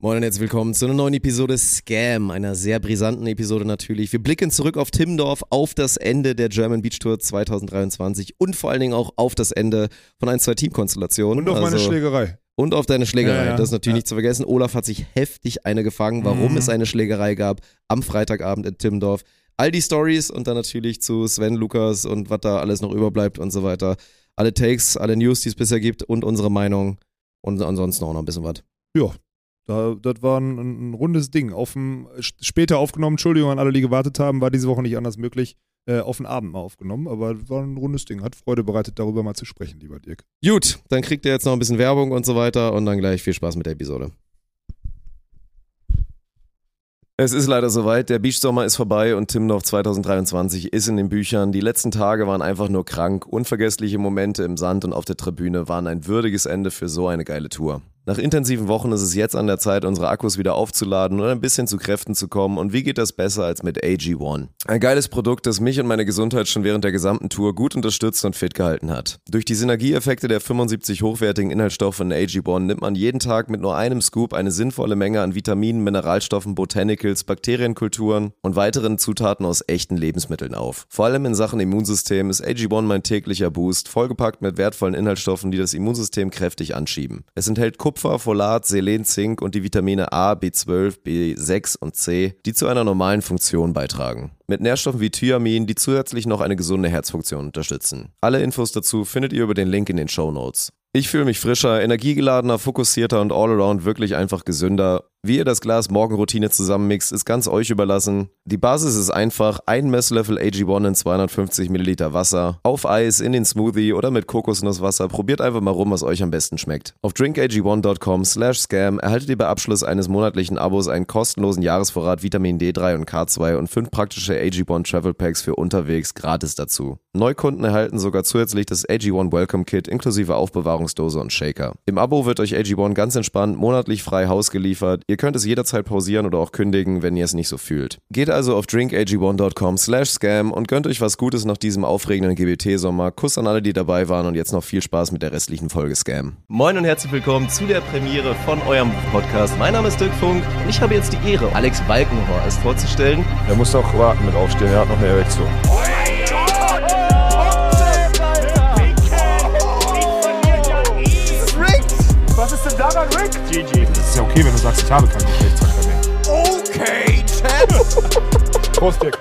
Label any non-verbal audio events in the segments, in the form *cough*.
Moin und herzlich willkommen zu einer neuen Episode Scam, einer sehr brisanten Episode natürlich. Wir blicken zurück auf Timmendorf, auf das Ende der German Beach Tour 2023 und vor allen Dingen auch auf das Ende von ein, zwei Teamkonstellationen. Und auf meine Also- Schlägerei. Und auf deine Schlägerei, Ja, ja, das ist natürlich ja. nicht zu vergessen. Olaf hat sich heftig eine gefangen, warum Mhm. es eine Schlägerei gab am Freitagabend in Timmendorf. All die Stories und dann natürlich zu Sven, Lukas und was da alles noch überbleibt und so weiter. Alle Takes, alle News, die es bisher gibt und unsere Meinung und ansonsten auch noch ein bisschen was. Ja, da, das war ein, ein rundes Ding. Auf dem, später aufgenommen, Entschuldigung an alle, die gewartet haben, war diese Woche nicht anders möglich. Äh, auf den Abend mal aufgenommen, aber war ein rundes Ding. Hat Freude bereitet, darüber mal zu sprechen, lieber Dirk. Gut, dann kriegt ihr jetzt noch ein bisschen Werbung und so weiter und dann gleich viel Spaß mit der Episode. Es ist leider soweit, der Beachsommer ist vorbei und Timdorf 2023 ist in den Büchern. Die letzten Tage waren einfach nur krank. Unvergessliche Momente im Sand und auf der Tribüne waren ein würdiges Ende für so eine geile Tour. Nach intensiven Wochen ist es jetzt an der Zeit, unsere Akkus wieder aufzuladen und ein bisschen zu Kräften zu kommen. Und wie geht das besser als mit AG1? Ein geiles Produkt, das mich und meine Gesundheit schon während der gesamten Tour gut unterstützt und fit gehalten hat. Durch die Synergieeffekte der 75 hochwertigen Inhaltsstoffe in AG1 nimmt man jeden Tag mit nur einem Scoop eine sinnvolle Menge an Vitaminen, Mineralstoffen, Botanicals, Bakterienkulturen und weiteren Zutaten aus echten Lebensmitteln auf. Vor allem in Sachen Immunsystem ist AG1 mein täglicher Boost, vollgepackt mit wertvollen Inhaltsstoffen, die das Immunsystem kräftig anschieben. Es enthält Folat, Selen, Zink und die Vitamine A, B12, B6 und C, die zu einer normalen Funktion beitragen. Mit Nährstoffen wie Thyamin, die zusätzlich noch eine gesunde Herzfunktion unterstützen. Alle Infos dazu findet ihr über den Link in den Show Notes. Ich fühle mich frischer, energiegeladener, fokussierter und all around wirklich einfach gesünder. Wie ihr das Glas Morgenroutine zusammenmixt, ist ganz euch überlassen. Die Basis ist einfach, ein Messlöffel AG1 in 250 Milliliter Wasser, auf Eis, in den Smoothie oder mit Kokosnusswasser. Probiert einfach mal rum, was euch am besten schmeckt. Auf drinkag1.com slash scam erhaltet ihr bei Abschluss eines monatlichen Abos einen kostenlosen Jahresvorrat Vitamin D3 und K2 und fünf praktische AG1 Travel Packs für unterwegs gratis dazu. Neukunden erhalten sogar zusätzlich das AG1 Welcome Kit inklusive Aufbewahrungsdose und Shaker. Im Abo wird euch AG1 ganz entspannt monatlich frei Haus geliefert. Ihr könnt es jederzeit pausieren oder auch kündigen, wenn ihr es nicht so fühlt. Geht also auf drinkag1.com slash scam und gönnt euch was Gutes nach diesem aufregenden GBT-Sommer. Kuss an alle, die dabei waren und jetzt noch viel Spaß mit der restlichen Folge Scam. Moin und herzlich willkommen zu der Premiere von eurem Podcast. Mein Name ist Dirk Funk und ich habe jetzt die Ehre, Alex Balkenhorst vorzustellen. Er muss noch warten mit aufstehen, er hat noch eine Erektion. Was ist denn daran, Rick? GG. Ja okay, wenn du sagst, ich habe keinen Geschlechtsverkehr mehr. Okay, Chat. Prost, Dirk.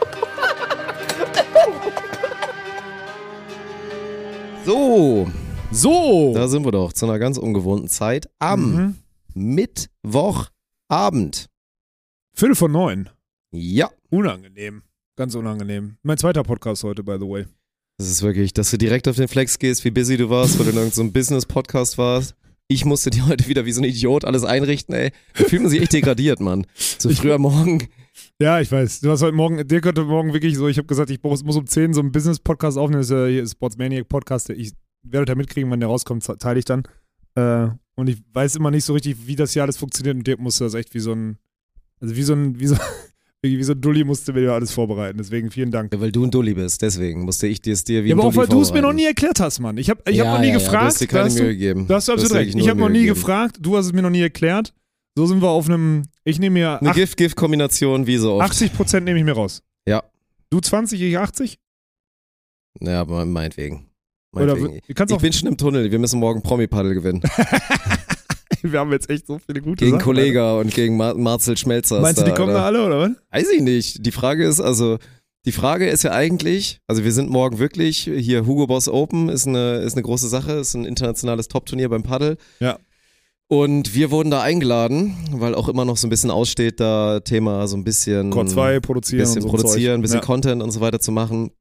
So, So! da sind wir doch zu einer ganz ungewohnten Zeit am Mhm. Mittwochabend. Viertel von neun. Ja, Unangenehm. Ganz unangenehm. Mein zweiter Podcast heute, by the way. das ist wirklich, dass du direkt auf den Flex gehst, wie busy du warst, weil du in irgendeinem so Business-Podcast warst. Ich musste dir heute wieder wie so ein Idiot alles einrichten, ey. Da fühlt man sich echt degradiert, Mann. So früh am Morgen. Ja, ich weiß. Du hast heute Morgen, Dirk hatte morgen wirklich so, ich habe gesagt, ich muss um 10 so einen Business-Podcast aufnehmen. Das ist ja hier Sportsmaniac-Podcast. Ich werde da mitkriegen, wann der rauskommt, te- teile ich dann. Äh, und ich weiß immer nicht so richtig, wie das hier alles funktioniert. Und Dirk musste das echt wie so ein, also wie so ein, wie so, wie so ein Dulli musste mir alles vorbereiten. Deswegen vielen Dank. Ja, weil du ein Dulli bist, deswegen musste ich dir es dir wie Ja, ein aber auch Dulli weil du es mir noch nie erklärt hast, Mann. Ich habe ich ja, hab noch nie ja, Ja, gefragt. du hast dir keine Mühe du, gegeben. da hast du absolut wirklich recht. Ich habe noch nie gegeben. gefragt. Du hast es mir noch nie erklärt. So sind wir auf einem, ich nehme mir Eine Gift-Gift-Kombination, wie so oft. 80 Prozent nehme ich mir raus. Ja. Du 20, ich 80? Ja, aber meinetwegen. Oder meinetwegen. du kannst Ich auch, bin schon im Tunnel. Wir müssen morgen Promi-Paddle gewinnen. *laughs* *laughs* wir haben jetzt echt so viele gute Gegen Sachen. Kollega und gegen Mar Marcel Schmelzer. Meinst du, die kommen da alle, oder was? Weiß ich nicht. Die Frage ist, also, die Frage ist ja eigentlich, also wir sind morgen wirklich, hier Hugo Boss Open ist eine, ist eine große Sache, ist ein internationales Top-Turnier beim Paddle. Ja. Und wir wurden da eingeladen, weil auch immer noch so ein bisschen aussteht, da Thema so ein bisschen, Core 2 produzieren bisschen und so produzieren, ein bisschen Zeug. Content und so weiter zu machen.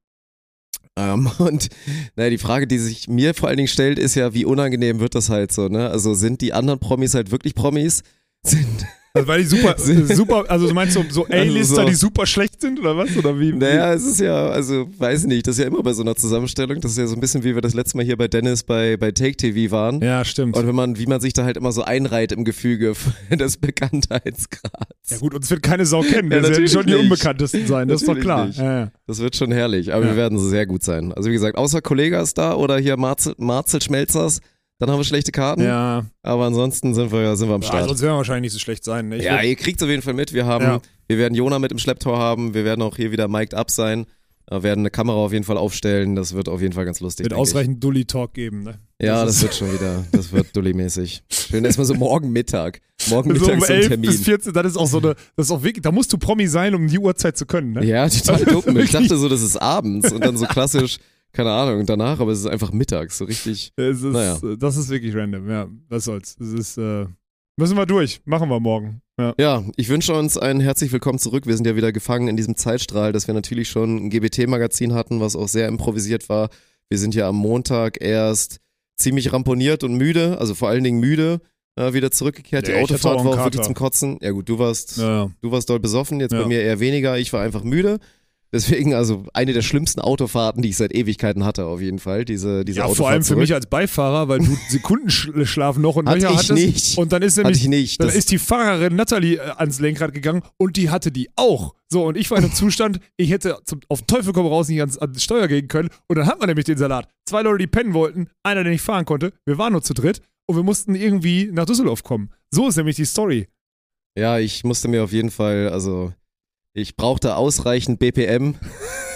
Ähm, *laughs* und naja, die Frage, die sich mir vor allen Dingen stellt, ist ja, wie unangenehm wird das halt so, ne? Also sind die anderen Promis halt wirklich Promis? Sind, Also, weil die super, super, also du meinst so, so A-Lister, so. die super schlecht sind, oder was? Oder wie? Naja, es ist ja, also weiß nicht, das ist ja immer bei so einer Zusammenstellung, das ist ja so ein bisschen wie wir das letzte Mal hier bei Dennis bei, bei Take TV waren. Ja, stimmt. Und wenn man, wie man sich da halt immer so einreiht im Gefüge *laughs* des Bekanntheitsgrads. Ja gut, uns wird keine Sau kennen. Ja, Wir werden natürlich schon die nicht. Unbekanntesten sein, das ist doch Natürlich klar. Ja, ja. Das wird schon herrlich, aber wir werden sehr gut sein. Also wie gesagt, außer Kollega ist da oder hier Marzel, Marzel Schmelzers, dann haben wir schlechte Karten. Ja, Aber ansonsten sind wir, sind wir am ja Start. sonst werden wir wahrscheinlich nicht so schlecht sein. Ne? Ja, ihr kriegt auf jeden Fall mit. Wir haben, Ja. wir werden Jona mit im Schlepptor haben. Wir werden auch hier wieder mic'd up sein. Wir werden eine Kamera auf jeden Fall aufstellen. Das wird auf jeden Fall ganz lustig. wird ausreichend Dully-Talk geben. Ne? Ja, Das das, wird schon wieder, das wird Dulli-mäßig. Schön erstmal so morgen Mittag. Morgen *laughs* So um Mittag so ein 11 Termin. bis 14, das ist auch so eine, das ist auch wirklich, da musst du Promi sein, um die Uhrzeit zu können. Ne? Ja, total dumm. Ich *laughs* dachte so, das ist abends und dann so klassisch, keine Ahnung, danach, aber es ist einfach mittags, so richtig. *laughs* Ist, Naja. Das ist wirklich random, ja. Was soll's. Es ist, äh, müssen wir durch. Machen wir morgen. Ja. Ja, ich wünsche uns ein herzlich willkommen zurück. Wir sind ja wieder gefangen in diesem Zeitstrahl, dass wir natürlich schon ein GBT-Magazin hatten, was auch sehr improvisiert war. Wir sind ja am Montag erst ziemlich ramponiert und müde, also vor allen Dingen müde, äh, wieder zurückgekehrt. Ja, Die Autofahrt auch war auch wirklich zum Kotzen. Ja gut, du warst, Ja. du warst dort besoffen, jetzt bei mir eher weniger. Ich war einfach müde. Deswegen also eine der schlimmsten Autofahrten, die ich seit Ewigkeiten hatte, auf jeden Fall. Diese, diese ja, Autofahrt vor allem für zurück. mich als Beifahrer, weil du *laughs* Sekundenschlaf noch und Hatte nöcher ich hattest. nicht. Und dann ist Hatte nämlich ich nicht. Dann Das- ist die Fahrerin Natalie äh, ans Lenkrad gegangen und die hatte die auch. So, und ich war in einem Zustand, ich hätte zum, auf Teufel komm raus nicht ans, ans Steuer gehen können. Und dann hat man nämlich den Salat. Zwei Leute, die pennen wollten, einer, der nicht fahren konnte. Wir waren nur zu dritt und wir mussten irgendwie nach Düsseldorf kommen. So ist nämlich die Story. Ja, ich musste mir auf jeden Fall, also ich brauchte ausreichend BPM und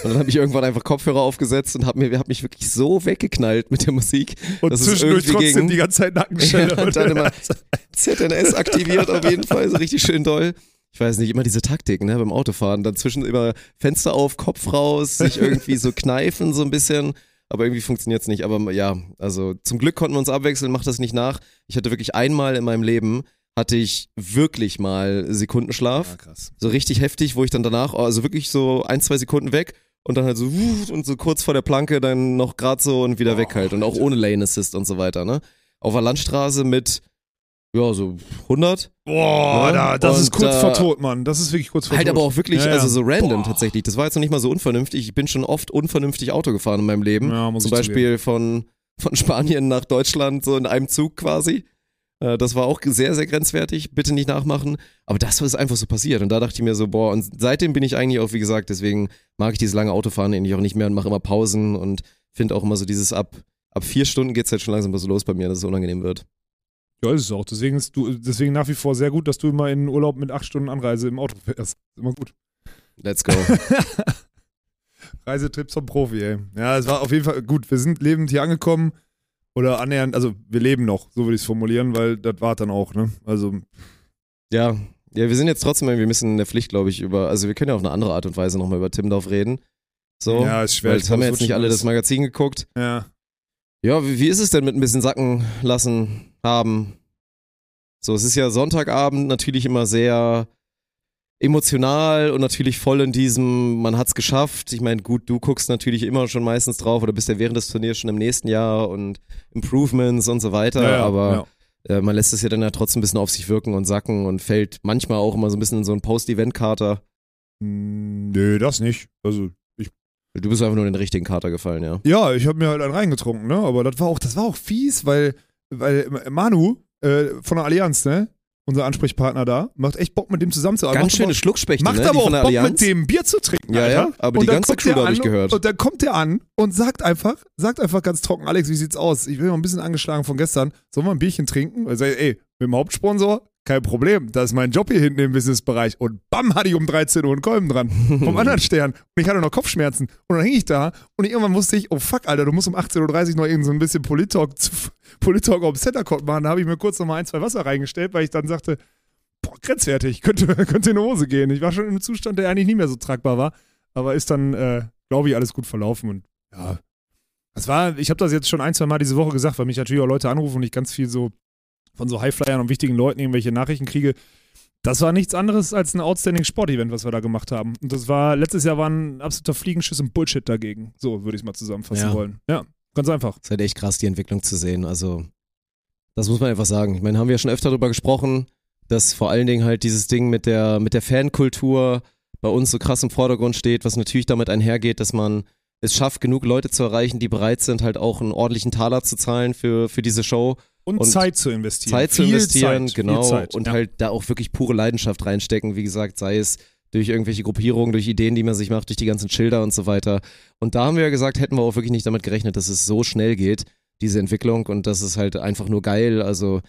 dann habe ich irgendwann einfach Kopfhörer aufgesetzt und habe mir hab mich wirklich so weggeknallt mit der Musik. Und dass es zwischendurch irgendwie trotzdem ging. die ganze Zeit Nackenstelle. Ja, und dann immer ZNS aktiviert auf jeden Fall, so richtig schön doll. Ich weiß nicht, immer diese Taktik, ne, beim Autofahren. Dann zwischen immer Fenster auf, Kopf raus, sich irgendwie so kneifen so ein bisschen. Aber irgendwie funktioniert's nicht. Aber ja, also zum Glück konnten wir uns abwechseln, macht das nicht nach. Ich hatte wirklich einmal in meinem Leben, hatte ich wirklich mal Sekundenschlaf. krass. So richtig heftig, wo ich dann danach, also wirklich so ein, zwei Sekunden weg und dann halt so und so kurz vor der Planke dann noch grad so und wieder weg halt. Und auch ohne Lane Assist und so weiter, ne? Auf der Landstraße mit, ja, so 100. Boah, Ne? da, das Und, ist kurz äh, vor Tod, Mann. Das ist wirklich kurz vor Halt Tod. aber auch wirklich, Ja, ja. also so random Boah. tatsächlich. Das war jetzt noch nicht mal so unvernünftig. Ich bin schon oft unvernünftig Auto gefahren in meinem Leben. Ja, muss Zum Beispiel von, von Spanien nach Deutschland, so in einem Zug quasi. Äh, Das war auch sehr, sehr grenzwertig. Bitte nicht nachmachen. Aber das ist einfach so passiert. Und da dachte ich mir so, boah, und seitdem bin ich eigentlich auch, wie gesagt, deswegen mag ich dieses lange Autofahren eigentlich auch nicht mehr und mache immer Pausen und finde auch immer so dieses ab, ab vier Stunden geht's halt schon langsam so los bei mir, dass es unangenehm wird. Ja, ist es auch. Deswegen ist du, deswegen nach wie vor sehr gut, dass du immer in Urlaub mit acht Stunden Anreise im Auto fährst. Immer gut. Let's go. *laughs* Reisetrips vom Profi, ey. Ja, es war auf jeden Fall gut. Wir sind lebend hier angekommen. Oder annähernd, also wir leben noch, so würde ich es formulieren, weil das war dann auch, ne? Also, Ja, ja, wir sind jetzt trotzdem irgendwie ein bisschen in der Pflicht, glaube ich, über, also wir können ja auf eine andere Art und Weise nochmal über Timdorf reden. So, ja, ist schwer. weil jetzt haben wir jetzt nicht alle das Magazin geguckt. Ja. Ja, wie, wie ist es denn mit ein bisschen sacken lassen haben? So, es ist ja Sonntagabend natürlich immer sehr emotional und natürlich voll in diesem, man hat's geschafft. Ich meine, gut, du guckst natürlich immer schon meistens drauf oder bist ja während des Turniers schon im nächsten Jahr und Improvements und so weiter, ja, ja, aber ja. äh, man lässt es ja dann ja trotzdem ein bisschen auf sich wirken und sacken und fällt manchmal auch immer so ein bisschen in so einen Post-Event-Kater. Hm, Nö, das nicht. Also, Du bist einfach nur in den richtigen Kater gefallen, ja. ja, ich habe mir halt einen reingetrunken, ne? Aber das war auch, das war auch fies, weil, weil Manu äh, von der Allianz, ne? Unser Ansprechpartner da, macht echt Bock, mit dem zusammenzuarbeiten. Ganz Macht schöne Schluckspechte, Macht ne? aber auch Bock, mit dem Bier zu trinken, Ja, Alter. ja, aber und die ganze Crew, der da hab an ich gehört. Und dann kommt der an und sagt einfach, sagt einfach ganz trocken, Alex, wie sieht's aus? Ich bin noch ein bisschen angeschlagen von gestern. Sollen wir ein Bierchen trinken? Also, ey, mit dem Hauptsponsor, kein Problem. Das ist mein Job hier hinten im Businessbereich. Und bam, hatte ich um 13 Uhr einen Kolben dran. *laughs* Vom anderen Stern. Und ich hatte noch Kopfschmerzen. Und dann hing ich da und irgendwann wusste ich, oh fuck, Alter, du musst um 18.30 Uhr noch irgend so ein bisschen Polit-Talk zu- *laughs* Polit-Talk auf Center-Court machen. Da habe ich mir kurz noch mal ein, zwei Wasser reingestellt, weil ich dann sagte, boah, grenzwertig, *laughs* könnte, könnte in die Hose gehen. Ich war schon in einem Zustand, der eigentlich nicht mehr so tragbar war, aber ist dann, äh, glaube ich, alles gut verlaufen und ja. Das war, ich habe das jetzt schon ein, zwei Mal diese Woche gesagt, weil mich natürlich auch Leute anrufen und ich ganz viel so von so Highflyern und wichtigen Leuten irgendwelche Nachrichten kriege. Das war nichts anderes als ein Outstanding Sport-Event, was wir da gemacht haben. Und das war, letztes Jahr war ein absoluter Fliegenschiss und Bullshit dagegen. So würde ich es mal zusammenfassen Ja. wollen. Ja, ganz einfach. ist halt echt krass, die Entwicklung zu sehen. Also, das muss man einfach sagen. Ich meine, haben wir ja schon öfter darüber gesprochen, dass vor allen Dingen halt dieses Ding mit der, mit der Fankultur bei uns so krass im Vordergrund steht, was natürlich damit einhergeht, dass man es schafft, genug Leute zu erreichen, die bereit sind, halt auch einen ordentlichen Taler zu zahlen für, für diese Show. Und, Und Zeit zu investieren. Zeit zu investieren, Zeit, genau. Zeit. Und ja. halt da auch wirklich pure Leidenschaft reinstecken, wie gesagt, sei es durch irgendwelche Gruppierungen, durch Ideen, die man sich macht, durch die ganzen Schilder und so weiter. Und da haben wir ja gesagt, hätten wir auch wirklich nicht damit gerechnet, dass es so schnell geht, diese Entwicklung und das ist halt einfach nur geil. Also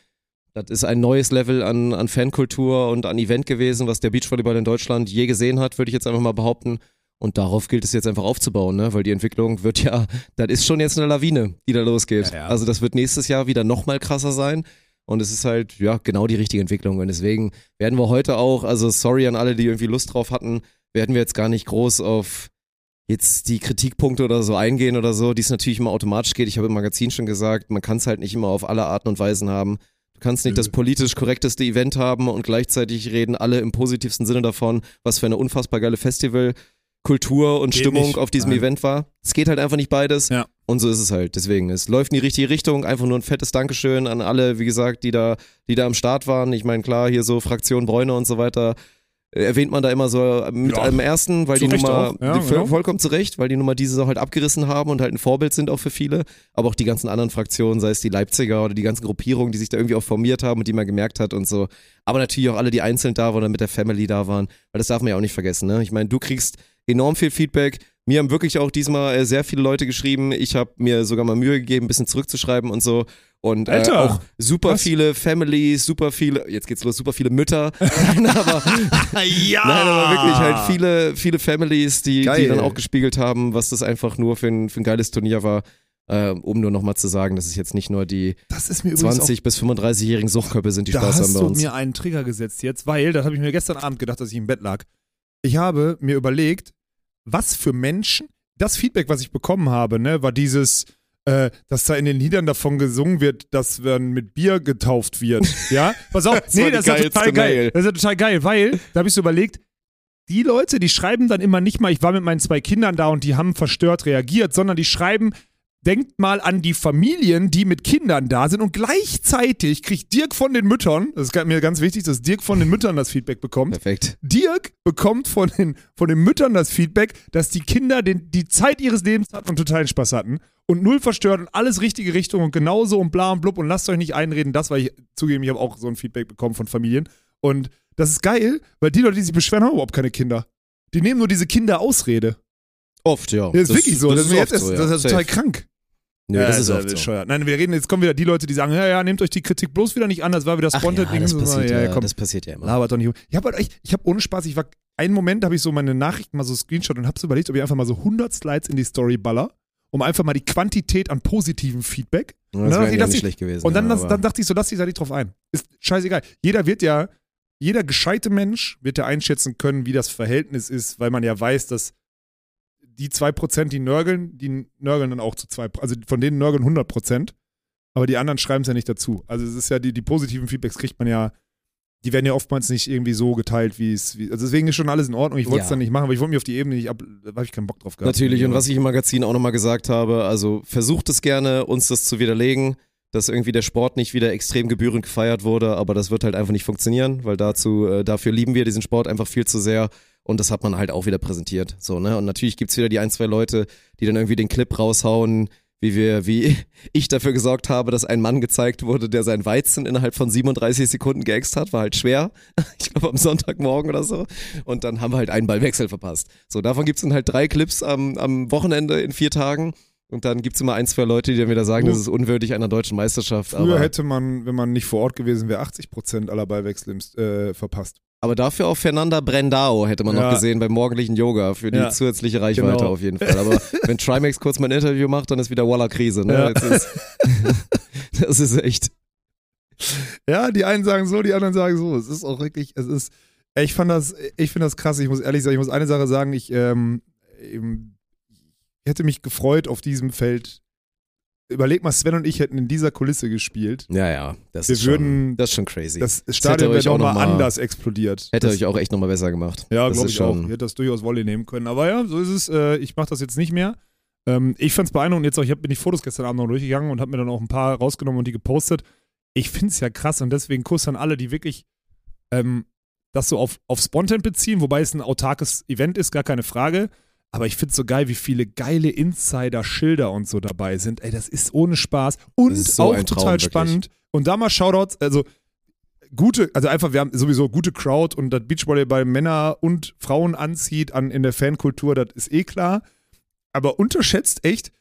das ist ein neues Level an, an Fankultur und an Event gewesen, was der Beachvolleyball in Deutschland je gesehen hat, würde ich jetzt einfach mal behaupten. Und darauf gilt es jetzt einfach aufzubauen, ne? weil die Entwicklung wird ja, das ist schon jetzt eine Lawine, die da losgeht. Ja, ja. Also das wird nächstes Jahr wieder nochmal krasser sein. Und es ist halt, ja, genau die richtige Entwicklung. Und deswegen werden wir heute auch, also sorry an alle, die irgendwie Lust drauf hatten, werden wir jetzt gar nicht groß auf jetzt die Kritikpunkte oder so eingehen oder so, die es natürlich immer automatisch geht. Ich habe im Magazin schon gesagt, man kann es halt nicht immer auf alle Arten und Weisen haben. Du kannst nicht das politisch korrekteste Event haben und gleichzeitig reden alle im positivsten Sinne davon, was für eine unfassbar geile Festivalkultur und Geht Stimmung nicht. auf diesem Nein. Event war. Es geht halt einfach nicht beides. Ja. Und so ist es halt. Deswegen, es läuft in die richtige Richtung. Einfach nur ein fettes Dankeschön an alle, wie gesagt, die da, die da am Start waren. Ich meine, klar, hier so Fraktion Bräune und so weiter. äh, Erwähnt man da immer so mit Ja. einem ersten, weil Zu die Nummer. Ja, die genau. vollkommen zu Recht, weil die Nummer diese Saison halt abgerissen haben und halt ein Vorbild sind auch für viele. Aber auch die ganzen anderen Fraktionen, sei es die Leipziger oder die ganzen Gruppierungen, die sich da irgendwie auch formiert haben und die man gemerkt hat und so. Aber natürlich auch alle, die einzeln da waren oder mit der Family da waren, weil das darf man ja auch nicht vergessen. Ne? Ich meine, du kriegst enorm viel Feedback. Mir haben wirklich auch diesmal äh, sehr viele Leute geschrieben. Ich habe mir sogar mal Mühe gegeben, ein bisschen zurückzuschreiben und so. Und äh, Alter, auch super was? viele Families, super viele, jetzt geht's los, super viele Mütter. *laughs* Nein, aber, *laughs* ja! nein, aber wirklich halt viele, viele Families, die, die dann auch gespiegelt haben, was das einfach nur für ein, für ein geiles Turnier war. Äh, um nur nochmal zu sagen, dass es jetzt nicht nur die Das ist mir übrigens 20- bis 35-jährigen Suchtköpfe sind, die da Spaß haben hast bei du uns. mir einen Trigger gesetzt jetzt, weil, das habe ich mir gestern Abend gedacht, als ich im Bett lag. Ich habe mir überlegt, was für Menschen, das Feedback, was ich bekommen habe, ne, war dieses, äh, dass da in den Liedern davon gesungen wird, dass man mit Bier getauft wird. *laughs* Ja? Pass auf, Das nee, das ist ja total geil. Mail. Das ist ja total geil, weil, da habe ich so überlegt, die Leute, die schreiben dann immer nicht mal, ich war mit meinen zwei Kindern da und die haben verstört reagiert, sondern die schreiben, denkt mal an die Familien, die mit Kindern da sind und gleichzeitig kriegt Dirk von den Müttern, das ist mir ganz wichtig, dass Dirk von den Müttern das Feedback bekommt. Perfekt. Dirk bekommt von den, von den Müttern das Feedback, dass die Kinder den, die Zeit ihres Lebens hatten und totalen Spaß hatten und null verstört und alles richtige Richtung und genauso und bla und blub und lasst euch nicht einreden, das, weil ich zugeben, ich habe auch so ein Feedback bekommen von Familien und das ist geil, weil die Leute, die sich beschweren, haben überhaupt keine Kinder. Die nehmen nur diese Kinderausrede. Oft, ja. Das ist wirklich so. Das, ist, mir jetzt oft erst, so, das ist ja. total Safe. krank. Nö, Ja, das ist oft so. Nein, wir reden, jetzt kommen wieder die Leute, die sagen, ja, ja, nehmt euch die Kritik bloß wieder nicht an, das war wieder spontan. ja, das passiert ja, ja, komm, das passiert ja immer. labert doch nicht. Ich habe halt echt, ich habe ohne Spaß, ich war, einen Moment habe ich so meine Nachrichten mal so Screenshot und habe so überlegt, ob ich einfach mal so 100 Slides in die Story baller, um einfach mal die Quantität an positiven Feedback. Ja, Und das dann wäre ja ich, nicht schlecht gewesen. Und dann, das, dann dachte ich so, lass dich da nicht drauf ein. Ist scheißegal. Jeder wird ja, jeder gescheite Mensch wird ja einschätzen können, wie das Verhältnis ist, weil man ja weiß, dass die 2%, die nörgeln, die nörgeln dann auch zu 2%. Also von denen nörgeln 100%, aber die anderen schreiben es ja nicht dazu. Also es ist ja, die, die positiven Feedbacks kriegt man ja, die werden ja oftmals nicht irgendwie so geteilt, wie es, wie, also deswegen ist schon alles in Ordnung. Ich wollte es Ja. dann nicht machen, aber ich wollte mich auf die Ebene nicht ab, da habe ich keinen Bock drauf gehabt. Natürlich, und was ich im Magazin auch nochmal gesagt habe, also versucht es gerne, uns das zu widerlegen, dass irgendwie der Sport nicht wieder extrem gebührend gefeiert wurde, aber das wird halt einfach nicht funktionieren, weil dazu, äh, dafür lieben wir diesen Sport einfach viel zu sehr und das hat man halt auch wieder präsentiert. So, ne? Und natürlich gibt's wieder die ein, zwei Leute, die dann irgendwie den Clip raushauen, wie wir, wie *laughs* ich dafür gesorgt habe, dass ein Mann gezeigt wurde, der sein Weizen innerhalb von 37 Sekunden geäxt hat, war halt schwer. *laughs* Ich glaube am Sonntagmorgen oder so. Und dann haben wir halt einen Ballwechsel verpasst. So, davon gibt's dann halt drei Clips am, am Wochenende in vier Tagen. Und dann gibt's immer ein, zwei Leute, die dann wieder sagen, Oh. das ist unwürdig einer deutschen Meisterschaft. Früher Aber, hätte man, wenn man nicht vor Ort gewesen wäre, 80% aller Ballwechsel äh, verpasst. Aber dafür auch Fernanda Brendao hätte man Ja. noch gesehen beim morgendlichen Yoga für die Ja. zusätzliche Reichweite Genau. auf jeden Fall. Aber *laughs* wenn Trimax kurz mal ein Interview macht, dann ist wieder Walla Krise. Ne? Ja. Ist, *laughs* das ist echt. Ja, die einen sagen so, die anderen sagen so. Es ist auch wirklich, es ist, ich fand das, ich finde das krass. Ich muss ehrlich sagen, ich muss eine Sache sagen, ich, ähm, ich hätte mich gefreut auf diesem Feld. Überleg mal, Sven und ich hätten in dieser Kulisse gespielt. Ja, ja, das Wir ist würden- schon, das ist schon crazy. Das Stadion wäre auch nochmal noch mal- anders explodiert. Hätte das, euch auch echt nochmal besser gemacht. Ja, glaube ich auch. schon- Ich hätte das durchaus Volley nehmen können. Aber ja, so ist es. Äh, ich mache das jetzt nicht mehr. Ähm, ich fand es beeindruckend. Jetzt auch, ich hab, bin die Fotos gestern Abend noch durchgegangen und habe mir dann auch ein paar rausgenommen und die gepostet. Ich finde es ja krass und deswegen Kuss an alle, die wirklich ähm, das so auf, auf Spontan beziehen, wobei es ein autarkes Event ist, gar keine Frage. Aber ich finde es so geil, wie viele geile Insider-Schilder und so dabei sind. Ey, das ist ohne Spaß und so auch Traum, total wirklich. spannend. Und da mal Shoutouts, also gute, also einfach, wir haben sowieso gute Crowd und das Beachvolleyball Männer und Frauen anzieht an, in der Fankultur, das ist eh klar. Aber unterschätzt echt,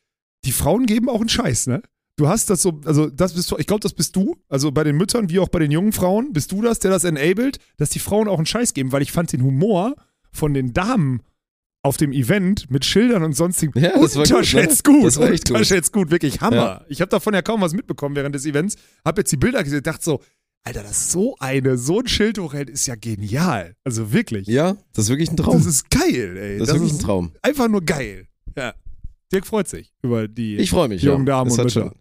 die Frauen geben auch einen Scheiß, ne? du hast das so, also das bist du, ich glaube, das bist du, also bei den Müttern wie auch bei den jungen Frauen, bist du das, der das enabled, dass die Frauen auch einen Scheiß geben, weil ich fand den Humor von den Damen auf dem Event mit Schildern und sonstigen Ja, das war gut, unterschätzt ne? gut, Das war echt gut. unterschätzt gut, wirklich Hammer. Ja. Ich habe davon ja kaum was mitbekommen während des Events, habe jetzt die Bilder gesehen, dachte so, Alter, das so eine, so ein Schild hochhält, ist ja genial. Also wirklich. Ja, das ist wirklich ein Traum. Das ist geil, ey. Das ist wirklich ein Traum. einfach nur geil. Ja. Dirk freut sich über die Ich freue mich. jungen ja. Damen Es und Mütter. schon-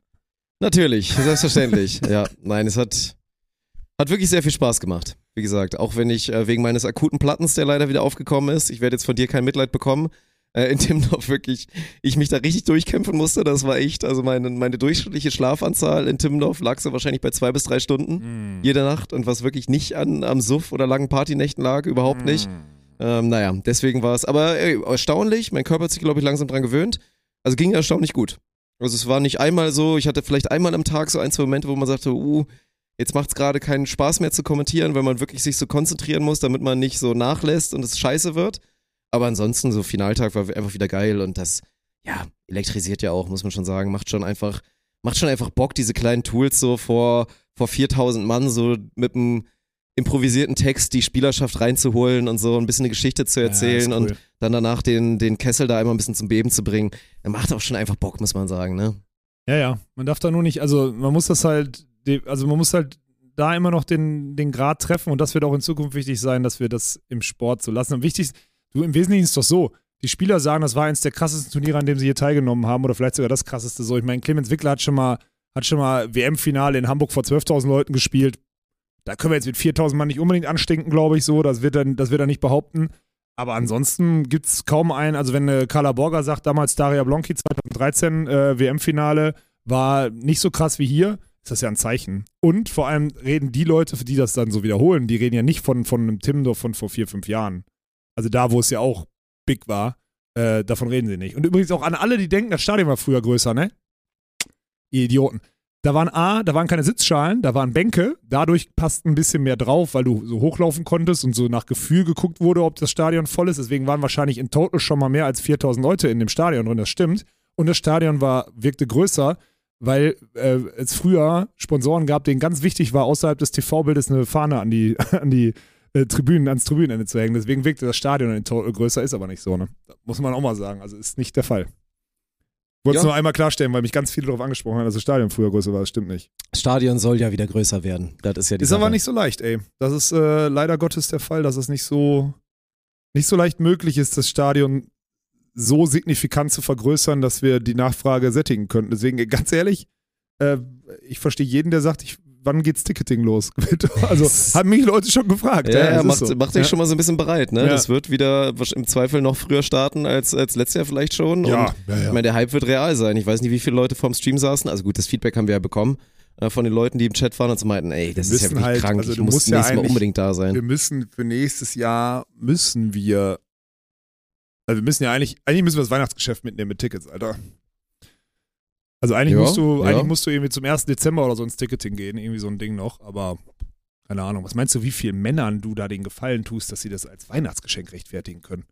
Natürlich, selbstverständlich. ja, nein, es hat, hat wirklich sehr viel Spaß gemacht. Wie gesagt, auch wenn ich äh, wegen meines akuten Plattens, der leider wieder aufgekommen ist, ich werde jetzt von dir kein Mitleid bekommen, äh, in dem *laughs* noch wirklich ich mich da richtig durchkämpfen musste. Das war echt, also meine, meine durchschnittliche Schlafanzahl in Timmendorf lag so wahrscheinlich bei zwei bis drei Stunden Mhm. jede Nacht und was wirklich nicht an, am Suff oder langen Partynächten lag, überhaupt nicht. Ähm, naja, deswegen war es, aber ey, erstaunlich, mein Körper hat sich, glaube ich, langsam dran gewöhnt. Also ging erstaunlich gut. Also es war nicht einmal so, ich hatte vielleicht einmal am Tag so ein, zwei Momente, wo man sagte, uh, jetzt macht es gerade keinen Spaß mehr zu kommentieren, weil man wirklich sich so konzentrieren muss, damit man nicht so nachlässt und es scheiße wird. Aber ansonsten, so Finaltag war einfach wieder geil und das, ja, elektrisiert ja auch, muss man schon sagen, macht schon einfach, macht schon einfach Bock, diese kleinen Tools so vor, vor 4000 Mann so mit einem improvisierten Text die Spielerschaft reinzuholen und so ein bisschen eine Geschichte zu erzählen ja, und cool. dann danach den, den Kessel da einmal ein bisschen zum Beben zu bringen. Der macht auch schon einfach Bock, muss man sagen, ne? Ja, ja. Man darf da nur nicht, also man muss das halt, also man muss halt da immer noch den, den Grad treffen und das wird auch in Zukunft wichtig sein, dass wir das im Sport so lassen. Und wichtig du, im Wesentlichen ist es doch so, die Spieler sagen, das war eins der krassesten Turniere, an dem sie hier teilgenommen haben oder vielleicht sogar das krasseste so. Ich meine, Clemens Wickler hat schon mal, mal WM-Finale in Hamburg vor 12.000 Leuten gespielt. Da können wir jetzt mit 4.000 Mann nicht unbedingt anstinken, glaube ich, so. Das wird er, das wird er nicht behaupten. Aber ansonsten gibt es kaum einen, also wenn äh, Carla Borger sagt, damals Daria Blonki 2013 äh, WM-Finale war nicht so krass wie hier, ist das ja ein Zeichen. Und vor allem reden die Leute, für die das dann so wiederholen, die reden ja nicht von, von einem Timmendorf von vor vier, fünf Jahren. Also da, wo es ja auch big war, äh, davon reden sie nicht. Und übrigens auch an alle, die denken, das Stadion war früher größer, ne? Ihr Idioten. Da waren A, da waren keine Sitzschalen, da waren Bänke. Dadurch passt ein bisschen mehr drauf, weil du so hochlaufen konntest und so nach Gefühl geguckt wurde, ob das Stadion voll ist. Deswegen waren wahrscheinlich in total schon mal mehr als 4000 Leute in dem Stadion drin, das stimmt. Und das Stadion war, wirkte größer, weil äh, es früher Sponsoren gab, denen ganz wichtig war, außerhalb des TV-Bildes eine Fahne an die, *laughs* an die äh, Tribünen, ans Tribünenende zu hängen. Deswegen wirkte das Stadion in total größer, ist aber nicht so, ne? Muss man auch mal sagen. Also ist nicht der Fall. Wollte es Ja. nur einmal klarstellen, weil mich ganz viele darauf angesprochen haben, dass das Stadion früher größer war. Das stimmt nicht. Das Stadion soll ja wieder größer werden. Das ist ja die Ist Sache. aber nicht so leicht, ey. Das ist äh, leider Gottes der Fall, dass es nicht so, nicht so leicht möglich ist, das Stadion so signifikant zu vergrößern, dass wir die Nachfrage sättigen könnten. Deswegen, ganz ehrlich, äh, ich verstehe jeden, der sagt, ich, wann geht's Ticketing los? *laughs* also *laughs* haben mich Leute schon gefragt. Ja, ja, ist macht, so. macht dich ja. schon mal so ein bisschen bereit, ne? Ja. Das wird wieder im Zweifel noch früher starten als, als letztes Jahr vielleicht schon. Ja, Und ja, ja. ich meine, der Hype wird real sein. Ich weiß nicht, wie viele Leute vorm Stream saßen. Also gut, das Feedback haben wir ja bekommen äh, von den Leuten, die im Chat waren und so meinten, ey, das ist ja wirklich halt- krank. also ich muss musst ja nächstes Mal unbedingt da sein. wir müssen für nächstes Jahr müssen wir also wir müssen ja eigentlich eigentlich müssen wir das Weihnachtsgeschäft mitnehmen mit Tickets, Alter. Also eigentlich Ja, musst du ja. eigentlich musst du irgendwie zum 1. Dezember oder so ins Ticketing gehen, irgendwie so ein Ding noch, aber keine Ahnung, was meinst du, wie vielen Männern du da den Gefallen tust, dass sie das als Weihnachtsgeschenk rechtfertigen können?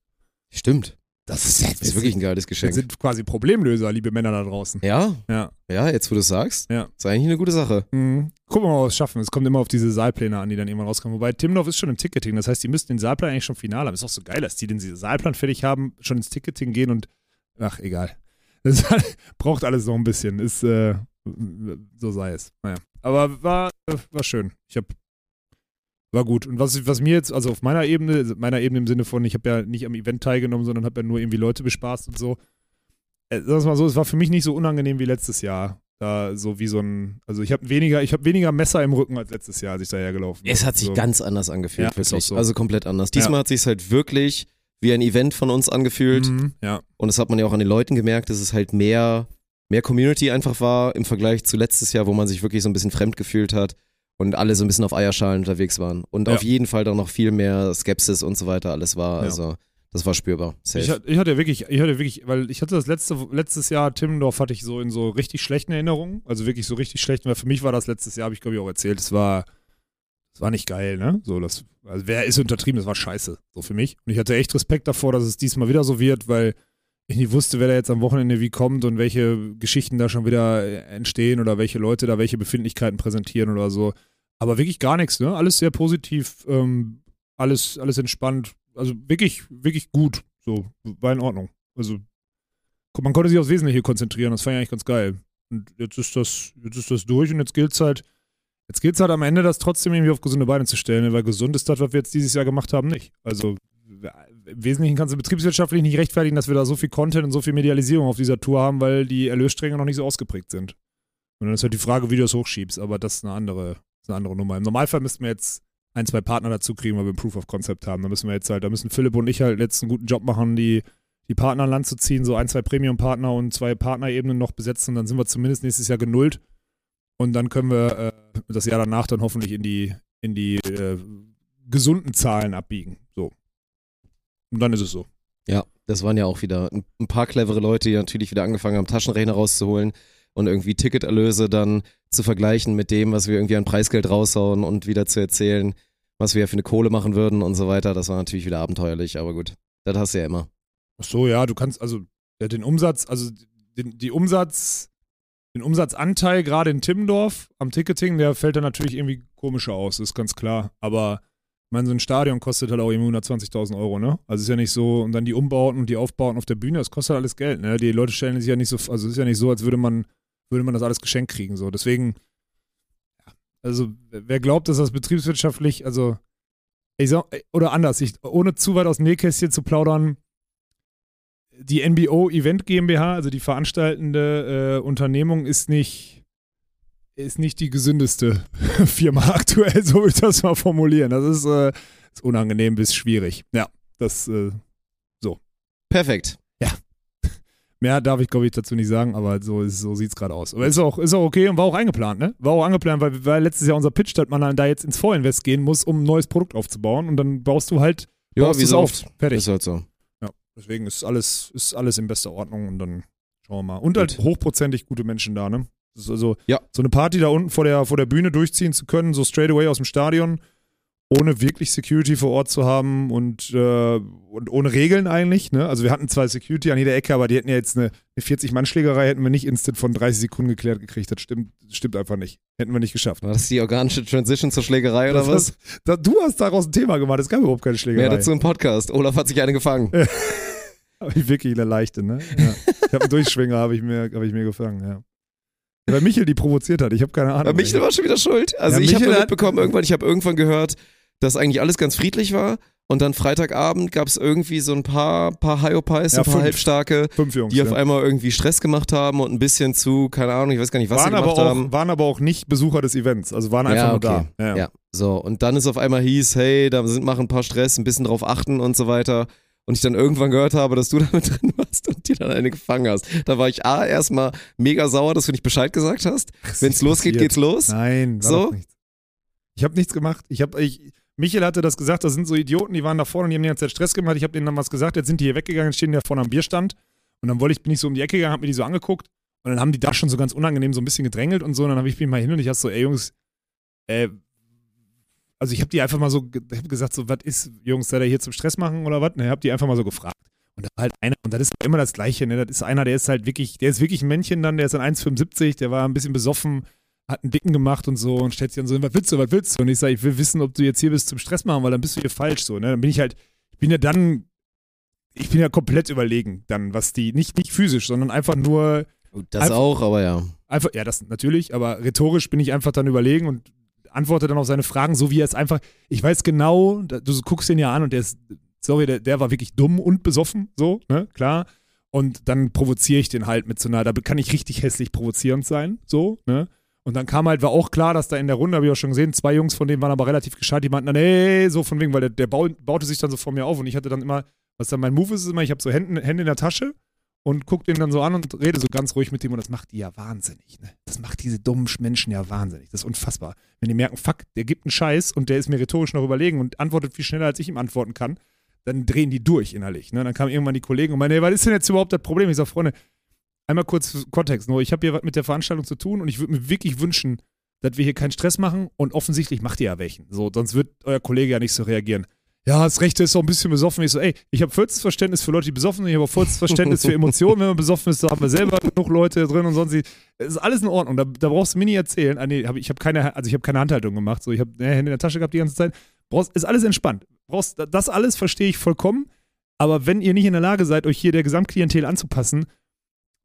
Stimmt. Das ist, Das ist wirklich ein geiles wir Geschenk. sind quasi Problemlöser, liebe Männer da draußen. Ja, Ja. ja, jetzt wo du es sagst, Ja. ist eigentlich eine gute Sache. Mhm. Gucken wir mal, was wir schaffen. Es kommt immer auf diese Saalpläne an, die dann irgendwann rauskommen. Wobei Timdorf ist schon im Ticketing. Das heißt, die müssten den Saalplan eigentlich schon final haben. Ist auch so geil, dass die den Saalplan fertig haben, schon ins Ticketing gehen und ach, egal. Das *laughs* braucht alles noch ein bisschen. Ist, äh, so sei es. Naja. Aber war, war schön. Ich hab, war gut. Und was, was mir jetzt, also auf meiner Ebene, meiner Ebene im Sinne von, ich habe ja nicht am Event teilgenommen, sondern habe ja nur irgendwie Leute bespaßt und so. Äh, wir mal so, es war für mich nicht so unangenehm wie letztes Jahr. Da so wie so ein, also ich habe weniger, ich habe weniger Messer im Rücken als letztes Jahr, als ich daher gelaufen bin. Es hat sich so. ganz anders angefühlt, Ja, wirklich. auch so. Also komplett anders. Diesmal hat sich halt wirklich wie ein Event von uns angefühlt. Mhm, ja. Und das hat man ja auch an den Leuten gemerkt, dass es halt mehr, mehr Community einfach war im Vergleich zu letztes Jahr, wo man sich wirklich so ein bisschen fremd gefühlt hat und alle so ein bisschen auf Eierschalen unterwegs waren. Und Ja. auf jeden Fall dann noch viel mehr Skepsis und so weiter alles war. Ja. Also das war spürbar. Safe. Ich, ich hatte wirklich, ich hatte wirklich, weil ich hatte das letzte, letztes Jahr Timmendorf hatte ich so in so richtig schlechten Erinnerungen, also wirklich so richtig schlecht, weil für mich war das letztes Jahr, habe ich glaube ich auch erzählt, es war, es war nicht geil, ne? So, das, also wer ist untertrieben, das war scheiße, so für mich. Und ich hatte echt Respekt davor, dass es diesmal wieder so wird, weil ich nicht wusste, wer da jetzt am Wochenende wie kommt und welche Geschichten da schon wieder entstehen oder welche Leute da welche Befindlichkeiten präsentieren oder so. Aber wirklich gar nichts, ne? Alles sehr positiv, ähm, alles, alles entspannt. Also wirklich, wirklich gut. So, war in Ordnung. Also man konnte sich aufs Wesentliche konzentrieren, das fand ich eigentlich ganz geil. Und jetzt ist das, jetzt ist das durch und jetzt gilt es halt, jetzt gilt halt am Ende, das trotzdem irgendwie auf gesunde Beine zu stellen, ne? weil gesund ist das, was wir jetzt dieses Jahr gemacht haben, nicht. Also im Wesentlichen kannst du betriebswirtschaftlich nicht rechtfertigen, dass wir da so viel Content und so viel Medialisierung auf dieser Tour haben, weil die Erlösstränge noch nicht so ausgeprägt sind. Und dann ist halt die Frage, wie du das hochschiebst, aber das ist eine andere, ist eine andere Nummer. Im Normalfall müssten wir jetzt ein, zwei Partner dazu kriegen, weil wir ein Proof of Concept haben. Da müssen wir jetzt halt, da müssen Philipp und ich halt jetzt einen guten Job machen, die, die Partner an Land zu ziehen, so ein, zwei Premium-Partner und zwei Partnerebenen noch besetzen. Dann sind wir zumindest nächstes Jahr genullt. Und dann können wir äh, das Jahr danach dann hoffentlich in die, in die äh, gesunden Zahlen abbiegen. Und dann ist es so. Ja, das waren ja auch wieder ein paar clevere Leute, die natürlich wieder angefangen haben, Taschenrechner rauszuholen und irgendwie Ticketerlöse dann zu vergleichen mit dem, was wir irgendwie an Preisgeld raushauen und wieder zu erzählen, was wir ja für eine Kohle machen würden und so weiter. Das war natürlich wieder abenteuerlich, aber gut, das hast du ja immer. Ach so, ja, du kannst also den Umsatz, also den, die Umsatz, den Umsatzanteil gerade in Timmendorf am Ticketing, der fällt dann natürlich irgendwie komischer aus, ist ganz klar. Aber ich meine, so ein Stadion kostet halt auch irgendwie 120.000 Euro, ne? Also ist ja nicht so, und dann die Umbauten und die Aufbauten auf der Bühne, das kostet alles Geld, ne? Die Leute stellen sich ja nicht so, also ist ja nicht so, als würde man, würde man das alles geschenkt kriegen, so. Deswegen, also wer glaubt, dass das betriebswirtschaftlich, also, ich sag, oder anders, ich, ohne zu weit aus dem Nähkästchen zu plaudern, die NBO Event GmbH, also die veranstaltende äh, Unternehmung, ist nicht, ist nicht die gesündeste *laughs* Firma aktuell, so würde ich das mal formulieren. Das ist, äh, ist unangenehm bis schwierig. Ja, das äh, so. Perfekt. Ja. *laughs* Mehr darf ich, glaube ich, dazu nicht sagen, aber so, so sieht es gerade aus. Aber ist auch, ist auch okay und war auch eingeplant, ne? War auch eingeplant, weil, weil letztes Jahr unser Pitch, dass man dann da jetzt ins Vollinvest gehen muss, um ein neues Produkt aufzubauen und dann baust du halt ja, baust wie so auf. oft. Fertig. Ist halt so. Ja, deswegen ist alles, ist alles in bester Ordnung und dann schauen wir mal. Und halt hochprozentig gute Menschen da, ne? Ist also Ja. so eine Party da unten vor der, vor der Bühne durchziehen zu können, so straight away aus dem Stadion, ohne wirklich Security vor Ort zu haben und, äh, und ohne Regeln eigentlich. Ne? Also wir hatten zwar Security an jeder Ecke, aber die hätten ja jetzt eine, eine 40-Mann-Schlägerei, hätten wir nicht instant von 30 Sekunden geklärt gekriegt. Das stimmt, stimmt einfach nicht. Hätten wir nicht geschafft. War das die organische Transition zur Schlägerei oder Das was? hast- da, du hast daraus ein Thema gemacht, es gab überhaupt keine Schlägerei. Mehr dazu im Podcast. Olaf hat sich eine gefangen. *laughs* Hab ich wirklich eine leichte, ne? Ja. Ich habe einen Durchschwinger, habe ich, mir- hab ich mir gefangen, ja. Weil Michel die provoziert hat, ich habe keine Ahnung. Aber Michel war schon wieder schuld. Also Ja, ich habe nur mitbekommen, irgendwann, ich habe irgendwann gehört, dass eigentlich alles ganz friedlich war. Und dann Freitagabend gab es irgendwie so ein paar, paar Hyopies, Ja, ein paar fünf. Halbstarke, Fünf Jungs. die auf ja. einmal irgendwie Stress gemacht haben und ein bisschen zu, keine Ahnung, ich weiß gar nicht, was waren, sie aber gemacht auch, haben. waren aber auch nicht Besucher des Events, also waren einfach ja, nur okay. da. Ja, so. Und dann ist auf einmal hieß, hey, da sind machen ein paar Stress, ein bisschen drauf achten und so weiter. Und ich dann irgendwann gehört habe, dass du *laughs* damit drin warst dir dann eine gefangen hast. Da war ich A, erstmal mega sauer, dass du nicht Bescheid gesagt hast. Wenn es losgeht, geht's los. Nein, war So? nichts. Ich habe nichts gemacht. Ich habe, ich, Michel hatte das gesagt, das sind so Idioten, die waren da vorne und die haben die ganze Zeit Stress gemacht. Ich habe denen dann was gesagt, jetzt sind die hier weggegangen, stehen da vorne am Bierstand. Und dann wollte ich, bin ich so um die Ecke gegangen, habe mir die so angeguckt und dann haben die da schon so ganz unangenehm so ein bisschen gedrängelt und so. Und dann habe ich mich mal hin und ich hab so, ey Jungs, äh, also ich habe die einfach mal so, ge- ich hab gesagt, so, was ist, Jungs, seid ihr hier zum Stress machen oder was? Ne, ich habe die einfach mal so gefragt. Und da war halt einer, und das ist immer das Gleiche, ne? Das ist einer, der ist halt wirklich, der ist wirklich ein Männchen dann, der ist dann 1,75, der war ein bisschen besoffen, hat einen Dicken gemacht und so und stellt sich dann so hin, was willst du, was willst du? Und ich sage, ich will wissen, ob du jetzt hier bist zum Stress machen, weil dann bist du hier falsch so, ne? Dann bin ich halt, ich bin ja dann, ich bin ja komplett überlegen dann, was die, nicht, nicht physisch, sondern einfach nur, Das Einfach- auch, aber ja. einfach, ja, das natürlich, aber rhetorisch bin ich einfach dann überlegen und antworte dann auf seine Fragen, so wie er es einfach, ich weiß genau, du guckst ihn ja an und der ist, sorry, der, der war wirklich dumm und besoffen, so, ne, klar. Und dann provoziere ich den halt mit so einer, da kann ich richtig hässlich provozierend sein, so, ne. Und dann kam halt, war auch klar, dass da in der Runde, habe ich auch schon gesehen, zwei Jungs von denen waren aber relativ gescheit, die meinten dann, ey, so von wegen, weil der, der bau, baute sich dann so vor mir auf und ich hatte dann immer, was dann mein Move ist, ist immer, ich habe so Hände, Hände in der Tasche und guck den dann so an und rede so ganz ruhig mit dem und das macht die ja wahnsinnig. Ne? Das macht diese dummen Menschen ja wahnsinnig. Das ist unfassbar. Wenn die merken, fuck, der gibt einen Scheiß und der ist mir rhetorisch noch überlegen und antwortet viel schneller, als ich ihm antworten kann, dann drehen die durch innerlich. Ne? Dann kamen irgendwann die Kollegen und meinen, ey, was ist denn jetzt überhaupt das Problem? Ich sage, Freunde, einmal kurz Kontext. Nur, ich habe hier was mit der Veranstaltung zu tun und ich würde mir wirklich wünschen, dass wir hier keinen Stress machen und offensichtlich macht ihr ja welchen. So, sonst wird euer Kollege ja nicht so reagieren. ja, das Rechte ist auch ein bisschen besoffen. Ich so, ey, ich habe vollstes Verständnis für Leute, die besoffen sind, ich habe auch vollstes Verständnis für *laughs* Emotionen. Wenn man besoffen ist, da haben wir selber genug Leute drin und sonst. Es ist alles in Ordnung. Da, da brauchst du mir nicht erzählen. Ah, nee, hab, ich habe keine, also ich habe keine Handhaltung gemacht. So, ich habe ne, Hände in der Tasche gehabt die ganze Zeit. Brauchst, ist alles entspannt. Brauchst, das alles verstehe ich vollkommen. Aber wenn ihr nicht in der Lage seid, euch hier der Gesamtklientel anzupassen,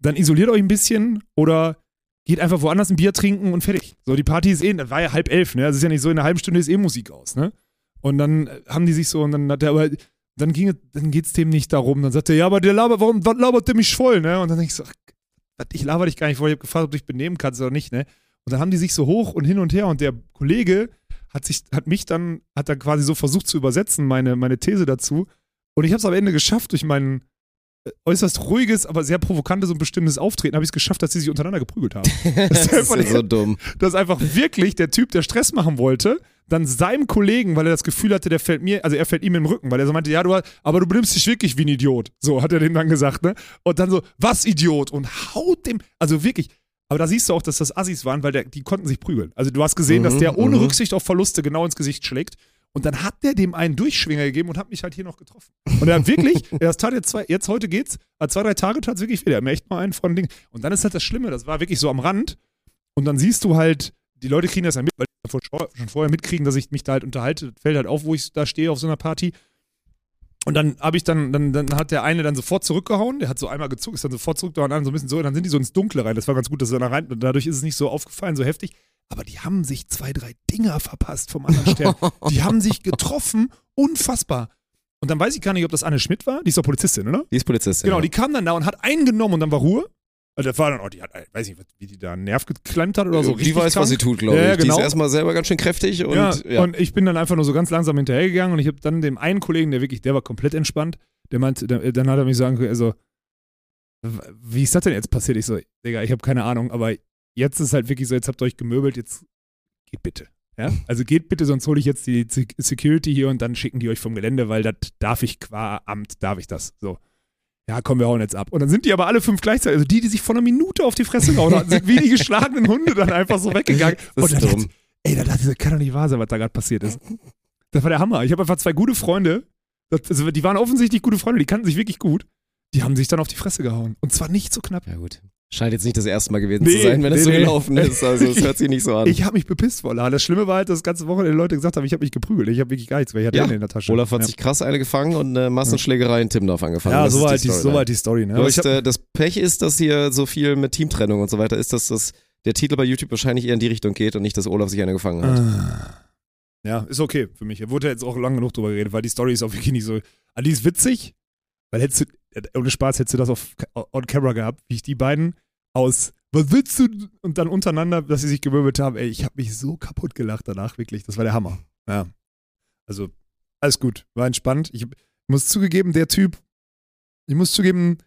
dann isoliert euch ein bisschen oder geht einfach woanders ein Bier trinken und fertig. So, die Party ist eh, das war ja halb elf, ne? Also ist ja nicht so, in einer halben Stunde ist eh Musik aus, ne? Und dann äh, haben die sich so, und dann hat der aber, dann ging dann geht's dem nicht darum. Dann sagt er, ja, aber der labert, warum labert der mich voll, ne? Und dann denke ich so, ach, ich laber dich gar nicht voll, ich habe gefragt, ob du dich benehmen kannst oder nicht, ne? Und dann haben die sich so hoch und hin und her und der Kollege hat sich, hat mich dann, hat dann quasi so versucht zu übersetzen, meine, meine These dazu. Und ich habe es am Ende geschafft, durch mein äh, äußerst ruhiges, aber sehr provokantes und bestimmtes Auftreten, habe ich es geschafft, dass sie sich untereinander geprügelt haben. *laughs* Das ist einfach- ja so dumm. dass einfach wirklich der Typ, der Stress machen wollte, dann seinem Kollegen, weil er das Gefühl hatte, der fällt mir, also er fällt ihm im Rücken, weil er so meinte, ja, du, hast- aber du benimmst dich wirklich wie ein Idiot. So hat er dem dann gesagt, ne? Und dann so, was Idiot? Und haut dem, also wirklich. Aber da siehst du auch, dass das Assis waren, weil der, die konnten sich prügeln. Also du hast gesehen, dass Mhm, der ohne mhm. Rücksicht auf Verluste genau ins Gesicht schlägt. Und dann hat der dem einen Durchschwinger gegeben und hat mich halt hier noch getroffen. Und er hat wirklich, *laughs* das tat jetzt zwei, jetzt heute geht's, äh, zwei, drei Tage tat es wirklich wieder. Er hat mir echt mal einen von Ding. Und dann ist halt das Schlimme, das war wirklich so am Rand. Und dann siehst du halt, die Leute kriegen das ja mit, weil die schon vorher mitkriegen, dass ich mich da halt unterhalte. Fällt halt auf, wo ich da stehe auf so einer Party. Und dann habe ich dann, dann, dann hat der eine dann sofort zurückgehauen, der hat so einmal gezuckt, ist dann sofort zurückgehauen, dann so ein bisschen so, und dann sind die so ins Dunkle rein. Das war ganz gut, dass er da rein, und dadurch ist es nicht so aufgefallen, so heftig. Aber die haben sich zwei, drei Dinger verpasst vom anderen Stern. *laughs* die haben sich getroffen, unfassbar. Und dann weiß ich gar nicht, ob das Anne Schmidt war, die ist doch Polizistin, oder? Die ist Polizistin. Genau, ja. die kam dann da und hat einen genommen und dann war Ruhe. Also das war dann, oh, die hat, weiß nicht, wie die da einen Nerv geklemmt hat oder so. die weiß, was sie krank. tut, glaube ich. Ja, ja, Die genau. ist erstmal selber ganz schön kräftig und ja, ja. und ich bin dann einfach nur so ganz langsam hinterhergegangen und ich habe dann dem einen Kollegen, der wirklich, der war komplett entspannt, der meinte, der, dann hat er mich sagen können, also, wie ist das denn jetzt passiert? Ich so, Digga, ich habe keine Ahnung, aber jetzt ist halt wirklich so, jetzt habt ihr euch gemöbelt, jetzt geht bitte. Ja? Also geht bitte, sonst hole ich jetzt die Sec- Security hier und dann schicken die euch vom Gelände, weil das darf ich qua Amt, darf ich das. So. Ja, komm, wir hauen jetzt ab. Und dann sind die aber alle fünf gleichzeitig, also die, die sich vor einer Minute auf die Fresse gehauen hatten, sind wie die geschlagenen Hunde dann einfach so weggegangen. *laughs* Das und ist dann dumm. dachte- Ey, da dachte ich, das kann doch nicht wahr sein, was da gerade passiert ist. Das war der Hammer. Ich habe einfach zwei gute Freunde, das, also die waren offensichtlich gute Freunde, die kannten sich wirklich gut. Die haben sich dann auf die Fresse gehauen. Und zwar nicht so knapp. Ja, gut. Scheint jetzt nicht das erste Mal gewesen Nee, zu sein, wenn das nee, so nee. gelaufen ist. Also, es hört sich nicht so an. Ich habe mich bepisst vor Laden. Das Schlimme war halt, dass das ganze Wochenende die Leute gesagt haben, ich habe mich geprügelt. Ich habe wirklich gar nichts, weil ich hatte Ja. Hände in der Tasche. Olaf hat ja. sich krass eine gefangen und eine Massenschlägerei in Timmendorf angefangen. Ja, Das so ist war, halt die, so halt die Story. Ne? Ich hast, äh, das Pech ist, dass hier so viel mit Teamtrennung und so weiter ist, dass das, der Titel bei YouTube wahrscheinlich eher in die Richtung geht und nicht, dass Olaf sich eine gefangen hat. Ah. Ja, ist okay für mich. Er wurde jetzt auch lang genug drüber geredet, weil die Story ist auch wirklich nicht so. Ah, die ist witzig, weil hättest du, äh, ohne Spaß hättest du das auf on camera gehabt, wie ich die beiden aus was willst du? Und dann untereinander, dass sie sich gewirbelt haben. Ey, ich habe mich so kaputt gelacht danach, wirklich. Das war der Hammer. Ja. Also, alles gut. War entspannt. Ich muss zugegeben, der Typ, ich muss zugeben,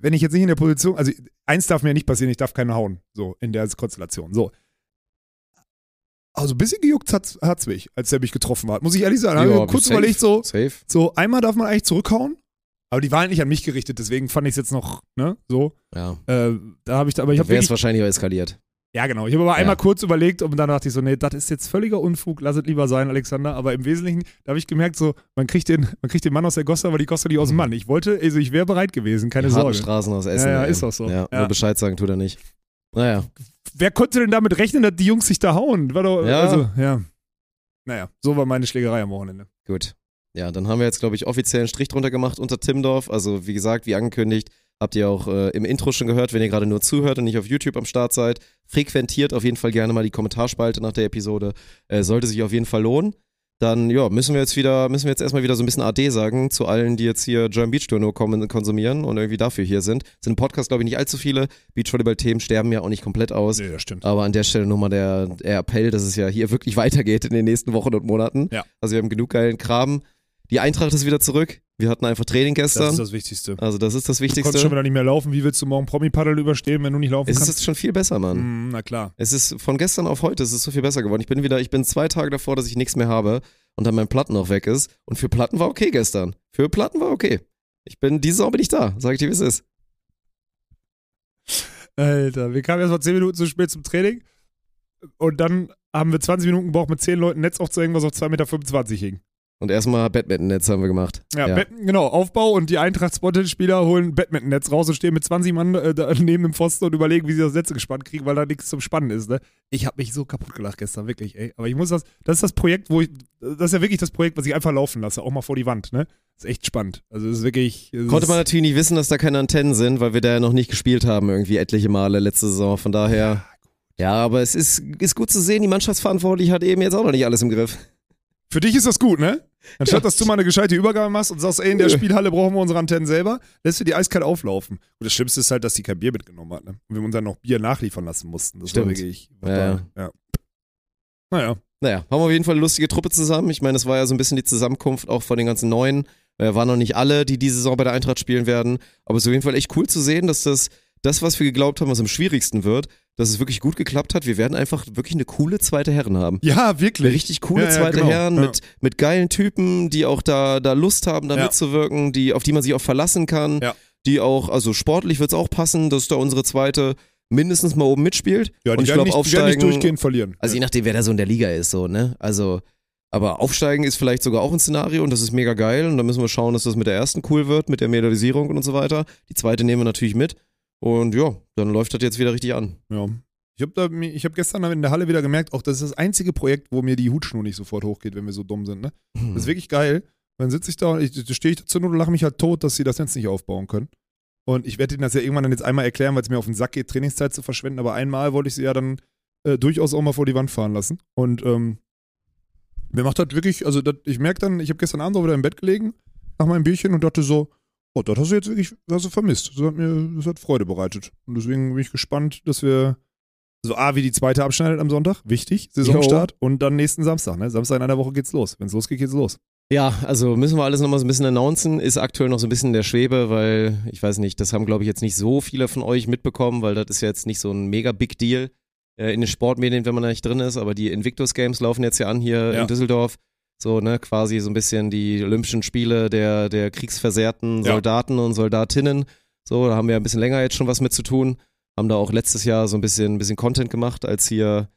wenn ich jetzt nicht in der Position, also eins darf mir nicht passieren, ich darf keinen hauen, so in der Konstellation. So. Also ein bisschen gejuckt hat's, hat's mich, als er mich getroffen hat. Muss ich ehrlich sagen. Ja, kurz safe. überlegt, so, Safe. so einmal darf man eigentlich zurückhauen, aber die waren halt nicht an mich gerichtet, deswegen fand ich es jetzt noch, ne, so. Ja. Äh, da habe ich, aber ich Da habe wäre es wahrscheinlich auch eskaliert. ja genau, ich habe aber einmal Ja. kurz überlegt und dann dachte ich so, nee, das ist jetzt völliger Unfug, lass es lieber sein, Alexander. Aber im Wesentlichen, da habe ich gemerkt, so, man kriegt den, man kriegt den Mann aus der Gosse, aber die Gosse nicht aus dem Mann. Ich wollte, also ich wäre bereit gewesen, keine die Sorge. Straßen aus Essen. Ja, ja, ist auch so. Ja, Ja. Nur Bescheid sagen tut er nicht. Naja. Wer konnte denn damit rechnen, dass die Jungs sich da hauen? War doch, Ja. also, ja. Naja, so war meine Schlägerei am Wochenende. Gut. Ja, dann haben wir jetzt, glaube ich, offiziell einen Strich drunter gemacht unter Timdorf. Also, wie gesagt, wie angekündigt, habt ihr auch äh, im Intro schon gehört, wenn ihr gerade nur zuhört und nicht auf YouTube am Start seid. Frequentiert auf jeden Fall gerne mal die Kommentarspalte nach der Episode. Äh, sollte sich auf jeden Fall lohnen. Dann, ja, müssen wir jetzt wieder, müssen wir jetzt erstmal wieder so ein bisschen AD sagen zu allen, die jetzt hier German Beach Tour nur kommen, konsumieren und irgendwie dafür hier sind. Sind im Podcast, glaube ich, nicht allzu viele. Beachvolleyball-Themen sterben ja auch nicht komplett aus. Nee, das stimmt. Aber an der Stelle nochmal der, der Appell, dass es ja hier wirklich *laughs* weitergeht in den nächsten Wochen und Monaten. Ja. Also wir haben genug geilen Kram. Die Eintracht ist wieder zurück. Wir hatten einfach Training Das gestern. ist das Wichtigste. also das ist das Du konntest Wichtigste. schon wieder nicht mehr laufen. Wie willst du morgen Promi-Paddel überstehen, wenn du nicht laufen Es kannst? ist jetzt schon viel besser, Mann. Mm, na klar. Es ist von gestern auf heute, es ist so viel besser geworden. Ich bin wieder, ich bin zwei Tage davor, dass ich nichts mehr habe und dann mein Platten auch weg ist. Und für Platten war okay gestern. Für Platten war okay. Ich bin, diese Saison bin ich da. Sag ich dir, wie es ist. Alter, wir kamen erst mal 10 Minuten zu spät zum Training und dann haben wir 20 Minuten gebraucht, mit 10 Leuten Netz aufzuhängen, was auf 2,25 Meter hing. Und erstmal Badminton-Netz haben wir gemacht. Ja, Bad- genau, Aufbau und die Eintracht-Spotted-Spieler holen Badminton-Netz raus und stehen mit 20 Mann äh, neben dem Pfosten und überlegen, wie sie das Netz gespannt kriegen, weil da nichts zum Spannen ist. Ne? Ich habe mich so kaputt gelacht gestern, wirklich, ey. Aber ich muss das, das ist das Projekt, wo ich, das ist ja wirklich das Projekt, was ich einfach laufen lasse, auch mal vor die Wand, ne? ist echt spannend. Also es ist wirklich. es Konnte ist, man natürlich nicht wissen, dass da keine Antennen sind, weil wir da ja noch nicht gespielt haben, irgendwie etliche Male letzte Saison. Von daher. Ja, aber es ist, ist gut zu sehen, die Mannschaftsverantwortliche hat eben jetzt auch noch nicht alles im Griff. Für dich ist das gut, ne? Anstatt Ja. dass du mal eine gescheite Übergabe machst und sagst, ey, in der. Spielhalle brauchen wir unsere Antennen selber, lässt du die eiskalt auflaufen. Und das Schlimmste ist halt, dass die kein Bier mitgenommen hat, ne? Und wir uns dann noch Bier nachliefern lassen mussten. Das war Stimmt. wirklich. Ja, ja. ja. Naja. Naja, haben wir auf jeden Fall eine lustige Truppe zusammen. Ich meine, es war ja so ein bisschen die Zusammenkunft auch von den ganzen Neuen. Äh, waren noch nicht alle, die diese Saison bei der Eintracht spielen werden. Aber es ist auf jeden Fall echt cool zu sehen, dass das, das, was wir geglaubt haben, was am schwierigsten wird, dass es wirklich gut geklappt hat. Wir werden einfach wirklich eine coole zweite Herren haben. Ja, Eine wirklich. richtig coole Ja, ja, zweite genau. Herren mit, mit geilen Typen, die auch da, da Lust haben, da mitzuwirken, die, auf die man sich auch verlassen kann. Die auch, also sportlich wird es auch passen, dass da unsere zweite mindestens mal oben mitspielt. Ja, Und die ich werden, glaub, nicht, die werden nicht aufsteigen- durchgehend verlieren. Also je nachdem, wer da so in der Liga ist, so, ne? Also, aber aufsteigen ist vielleicht sogar auch ein Szenario und das ist mega geil. Und da müssen wir schauen, dass das mit der ersten cool wird, mit der Medialisierung und so weiter. Die zweite nehmen wir natürlich mit. Und ja, dann läuft das jetzt wieder richtig an. Ja. Ich habe ich hab gestern in der Halle wieder gemerkt, auch das ist das einzige Projekt, wo mir die Hutschnur nicht sofort hochgeht, wenn wir so dumm sind. Ne? Das ist wirklich geil. Dann sitze ich da und ich, stehe ich zur Not und lache mich halt tot, dass sie das Netz nicht aufbauen können. Und ich werde ihnen das ja irgendwann dann jetzt einmal erklären, weil es mir auf den Sack geht, Trainingszeit zu verschwenden. Aber einmal wollte ich sie ja dann äh, durchaus auch mal vor die Wand fahren lassen. Und ähm, mir macht das wirklich, also das, ich merke dann, ich habe gestern Abend auch wieder im Bett gelegen, nach meinem Bierchen und dachte so, oh, das hast du jetzt wirklich hast du vermisst. Das hat mir, das hat Freude bereitet. Und deswegen bin ich gespannt, dass wir so A, wie die zweite abschneidet am Sonntag, wichtig, Saisonstart. Und dann nächsten Samstag, ne? Samstag in einer Woche geht's los. Wenn es losgeht, geht's los. Ja, also müssen wir alles nochmal so ein bisschen announcen. Ist aktuell noch so ein bisschen in der Schwebe, weil ich weiß nicht, das haben glaube ich jetzt nicht so viele von euch mitbekommen, weil das ist ja jetzt nicht so ein mega Big Deal äh, in den Sportmedien, wenn man da nicht drin ist. Aber die Invictus Games laufen jetzt ja an hier Ja. in Düsseldorf. So, ne, quasi so ein bisschen die Olympischen Spiele der, der kriegsversehrten Ja. Soldaten und Soldatinnen. So, da haben wir ein bisschen länger jetzt schon was mit zu tun. Haben da auch letztes Jahr so ein bisschen, ein bisschen Content gemacht, als hier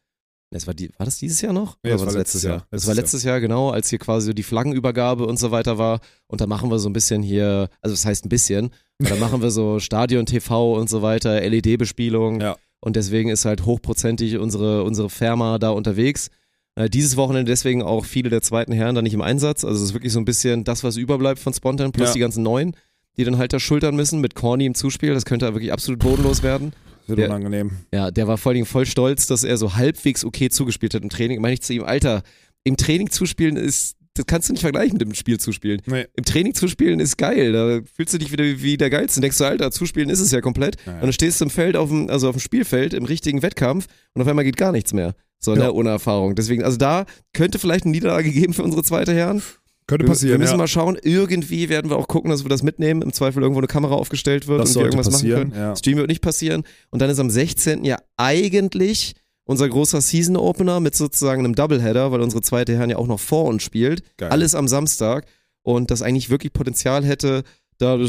das war, die, war das dieses Jahr noch? Nee, Oder das war letztes letztes Jahr. Jahr. Das war letztes Jahr, genau, als hier quasi so die Flaggenübergabe und so weiter war. Und da machen wir so ein bisschen hier, also das heißt ein bisschen, da machen wir so *laughs* Stadion-TV und so weiter, LED-Bespielung. Ja. Und deswegen ist halt hochprozentig unsere, unsere Firma da unterwegs. Äh, dieses Wochenende deswegen auch viele der zweiten Herren da nicht im Einsatz. Also es ist wirklich so ein bisschen das, was überbleibt von Spontan, plus Ja. die ganzen Neuen, die dann halt da schultern müssen mit Corny im Zuspiel. Das könnte wirklich absolut bodenlos werden. Wird Der- unangenehm. Ja, der war vor allen Dingen voll stolz, dass er so halbwegs okay zugespielt hat im Training. Meine ich zu ihm, Alter, im Training zuspielen ist, das kannst du nicht vergleichen mit dem Spiel zuspielen. Nee. Im Training zuspielen ist geil, da fühlst du dich wieder wie der Geilste und denkst du, Alter, zuspielen ist es ja komplett. Ja, ja. Und dann stehst du im Feld, auf dem, also auf dem Spielfeld, im richtigen Wettkampf und auf einmal geht gar nichts mehr. So, Ja. ne, ohne Erfahrung. Deswegen, also da könnte vielleicht eine Niederlage *laughs* geben für unsere zweite Herren. Könnte passieren. wir müssen ja. mal schauen, irgendwie werden wir auch gucken, dass wir das mitnehmen. Im Zweifel irgendwo eine Kamera aufgestellt wird Das und wir irgendwas passieren, machen können. ja. Stream wird nicht passieren. Und dann ist am 16. ja eigentlich unser großer Season Opener mit sozusagen einem Doubleheader, weil unsere zweite Herren ja auch noch vor uns spielt. Geil. Alles am Samstag. Und das eigentlich wirklich Potenzial hätte, da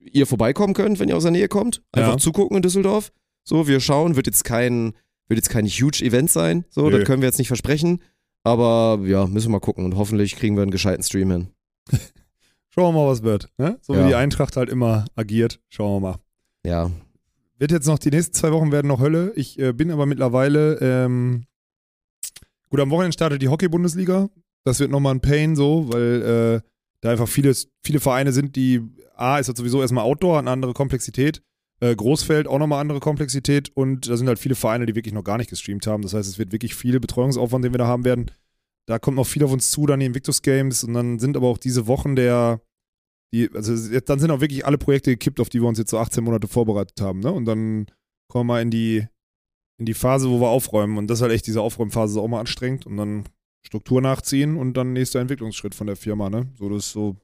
ihr vorbeikommen könnt, wenn ihr aus der Nähe kommt. Einfach Ja. zugucken in Düsseldorf. So, wir schauen, wird jetzt kein, wird jetzt kein huge Event sein. So, Nö. das können wir jetzt nicht versprechen. Aber ja, müssen wir mal gucken und hoffentlich kriegen wir einen gescheiten Stream hin. *laughs* Schauen wir mal, was wird. Ne? So Ja. wie die Eintracht halt immer agiert. Schauen wir mal. Ja, Wird jetzt noch, die nächsten zwei Wochen werden noch Hölle. Ich äh, bin aber mittlerweile, ähm, gut, am Wochenende startet die Hockey-Bundesliga. Das wird nochmal ein Pain so, weil äh, da einfach viele, viele Vereine sind, die, A, ist das sowieso erstmal Outdoor, eine andere Komplexität. Äh, Großfeld auch nochmal andere Komplexität und da sind halt viele Vereine, die wirklich noch gar nicht gestreamt haben. Das heißt, es wird wirklich viel Betreuungsaufwand, den wir da haben werden. Da kommt noch viel auf uns zu, dann die Invictus Games und dann sind aber auch diese Wochen der, die, also jetzt, dann sind auch wirklich alle Projekte gekippt, auf die wir uns jetzt so 18 Monate vorbereitet haben, ne? Und dann kommen wir in die, in die Phase, wo wir aufräumen. Und das ist halt echt, diese Aufräumphase ist auch mal anstrengend und dann Struktur nachziehen und dann nächster Entwicklungsschritt von der Firma, ne? So, das ist so,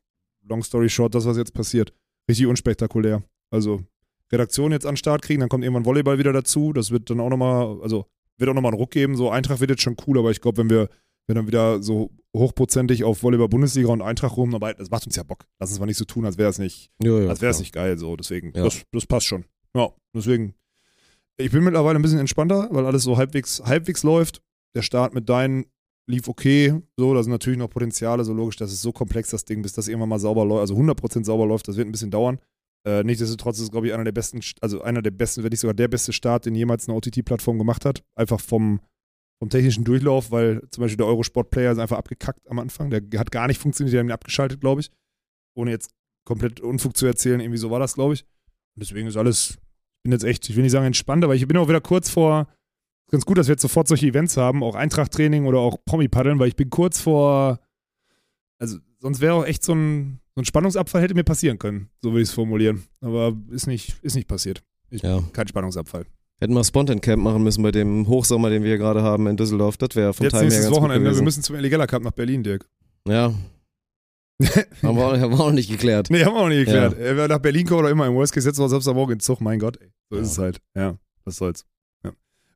long story short, das, was jetzt passiert. Richtig unspektakulär. Also, Redaktion jetzt an den Start kriegen, dann kommt irgendwann Volleyball wieder dazu. Das wird dann auch nochmal, also, wird auch nochmal einen Ruck geben. So, Eintracht wird jetzt schon cool, aber ich glaube, wenn wir, wenn dann wieder so hochprozentig auf Volleyball-Bundesliga und Eintracht rumarbeiten, das macht uns ja Bock. Lass uns mal nicht so tun, als wäre es nicht, ja, ja als wäre es nicht geil. So, deswegen, Ja. das, das passt schon. Ja, deswegen. Ich bin mittlerweile ein bisschen entspannter, weil alles so halbwegs, halbwegs läuft. Der Start mit deinen lief okay. So, da sind natürlich noch Potenziale, so logisch, das ist so komplex, das Ding, bis das irgendwann mal sauber läuft, also 100% sauber läuft, das wird ein bisschen dauern. Äh, nichtsdestotrotz ist es, glaube ich, einer der besten, also einer der besten, wenn nicht sogar der beste Start, den jemals eine OTT-Plattform gemacht hat. Einfach vom, vom technischen Durchlauf, weil zum Beispiel der Eurosport-Player ist einfach abgekackt am Anfang. Der hat gar nicht funktioniert, die haben ihn abgeschaltet, glaube ich. Ohne jetzt komplett Unfug zu erzählen, irgendwie so war das, glaube ich. Und deswegen ist alles, ich bin jetzt echt, ich will nicht sagen entspannt, aber ich bin auch wieder kurz vor, ganz gut, dass wir jetzt sofort solche Events haben, auch Eintracht-Training oder auch Promi-Paddeln, weil ich bin kurz vor, also sonst wäre auch echt so ein, so ein Spannungsabfall hätte mir passieren können, so würde ich es formulieren. Aber ist nicht, ist nicht passiert. Ich, Ja. Kein Spannungsabfall. Hätten wir Spontan Camp machen müssen bei dem Hochsommer, den wir hier gerade haben in Düsseldorf. Das wäre vom Jetzt Time her nächstes ganz gut Wochenende, wir gewesen. müssen zum Eligella Cup nach Berlin, Dirk. Ja. *laughs* haben, wir auch, haben wir auch noch nicht geklärt. Nee, haben wir auch nicht geklärt. Äh, Wer nach Berlin kommt oder immer im Worst Case setzen wir uns Samstag morgen in Zug, mein Gott, ey. So Ja. ist es halt. Ja, was soll's. Ja.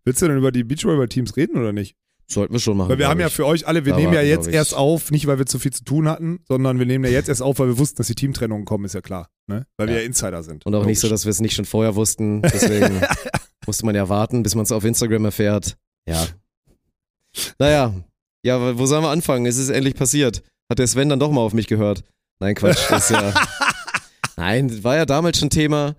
Willst du denn über die Beachvolleyball-Teams reden oder nicht? Sollten wir schon machen. Weil wir haben ja ich. für euch alle, wir Aber, nehmen ja jetzt erst auf, nicht weil wir zu viel zu tun hatten, sondern wir nehmen ja jetzt erst auf, weil wir wussten, dass die Teamtrennungen kommen, ist ja klar. Ne? Weil wir Ja. ja Insider sind. Und auch nicht so, Logisch. dass wir es nicht schon vorher wussten. Deswegen *laughs* musste man ja warten, bis man es auf Instagram erfährt. Ja. Naja. Ja, wo sollen wir anfangen? Es ist endlich passiert. Hat der Sven dann doch mal auf mich gehört? Nein, Quatsch. Das ja. *laughs* Nein, war ja damals schon Thema.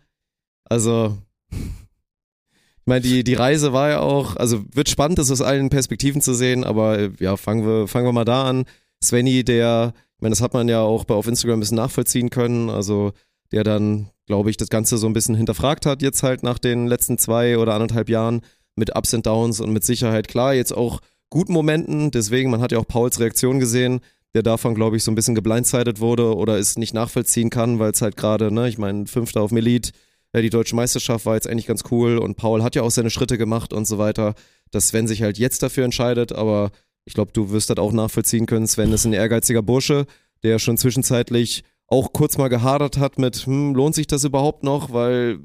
Also. Ich meine, die, die Reise war ja auch, also wird spannend, das aus allen Perspektiven zu sehen, aber äh, ja, fangen wir, fangen wir mal da an. Svenny, der, ich meine, das hat man ja auch bei, auf Instagram ein bisschen nachvollziehen können, also der dann, glaube ich, das Ganze so ein bisschen hinterfragt hat, jetzt halt nach den letzten zwei oder anderthalb Jahren mit Ups und Downs und mit Sicherheit klar, jetzt auch guten Momenten, deswegen, man hat ja auch Pauls Reaktion gesehen, der davon, glaube ich, so ein bisschen geblindsided wurde oder es nicht nachvollziehen kann, weil es halt gerade, ne, ich meine, Fünfter auf Melit, ja, die deutsche Meisterschaft war jetzt eigentlich ganz cool und Paul hat ja auch seine Schritte gemacht und so weiter, dass Sven sich halt jetzt dafür entscheidet, aber ich glaube, du wirst das auch nachvollziehen können. Sven ist ein ehrgeiziger Bursche, der schon zwischenzeitlich auch kurz mal gehadert hat mit, hm, lohnt sich das überhaupt noch, weil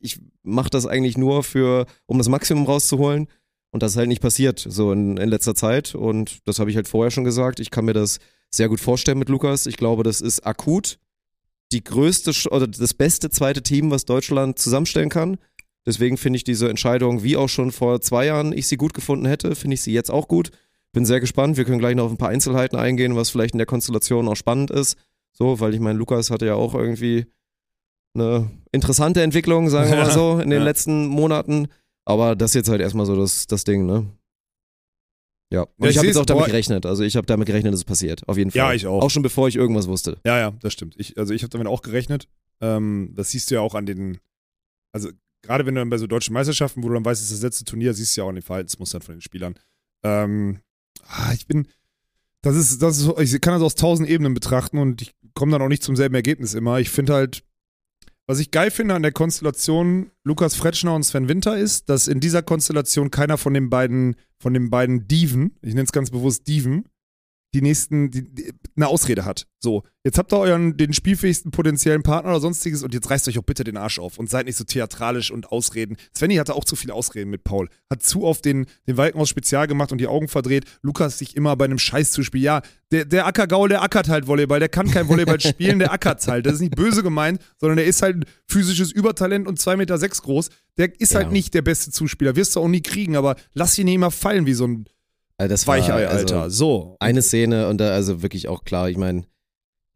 ich mache das eigentlich nur für, um das Maximum rauszuholen. Und das ist halt nicht passiert, so in, in letzter Zeit. Und das habe ich halt vorher schon gesagt. Ich kann mir das sehr gut vorstellen mit Lukas. Ich glaube, das ist akut die größte oder das beste zweite Team, was Deutschland zusammenstellen kann. Deswegen finde ich diese Entscheidung, wie auch schon vor zwei Jahren ich sie gut gefunden hätte, finde ich sie jetzt auch gut. Bin sehr gespannt. Wir können gleich noch auf ein paar Einzelheiten eingehen, was vielleicht in der Konstellation auch spannend ist. So, weil ich meine, Lukas hatte ja auch irgendwie eine interessante Entwicklung, sagen wir mal so, *laughs* in den ja. letzten Monaten. Aber das ist jetzt halt erstmal so das, das Ding, ne? Ja. Und Ja, ich ich habe jetzt auch damit boah. gerechnet. Also ich habe damit gerechnet, dass es passiert. Auf jeden Fall. Ja, ich auch. Auch schon bevor ich irgendwas wusste. Ja, ja, das stimmt. Ich, also ich habe damit auch gerechnet. Ähm, das siehst du ja auch an den, also gerade wenn du dann bei so deutschen Meisterschaften, wo du dann weißt, es ist das letzte Turnier, siehst du ja auch an den Verhaltensmustern von den Spielern. Ähm, ah, ich bin, das ist, das ist, ich kann das aus tausend Ebenen betrachten und ich komme dann auch nicht zum selben Ergebnis immer. Ich finde halt, was ich geil finde an der Konstellation Lukas Fretschner und Sven Winter ist, dass in dieser Konstellation keiner von den beiden, von den beiden Diven, ich nenne es ganz bewusst Diven, die nächsten, die, die, eine Ausrede hat. So, jetzt habt ihr euren, den spielfähigsten potenziellen Partner oder sonstiges und jetzt reißt euch auch bitte den Arsch auf und seid nicht so theatralisch und Ausreden. Svenny hatte auch zu viele Ausreden mit Paul. Hat zu oft den, den Walkenhaus Spezial gemacht und die Augen verdreht. Lukas sich immer bei einem Scheiß zu spielen. Ja, der, der Ackergaul, der ackert halt Volleyball. Der kann kein Volleyball *laughs* spielen, der ackert halt. Das ist nicht böse gemeint, sondern der ist halt ein physisches Übertalent und 2,6 Meter sechs groß. Der ist Ja. halt nicht der beste Zuspieler. Wirst du auch nie kriegen, aber lass ihn nicht immer fallen wie so ein Also das war, Weichei, also, Alter. So. eine Szene und da also wirklich auch klar, ich meine,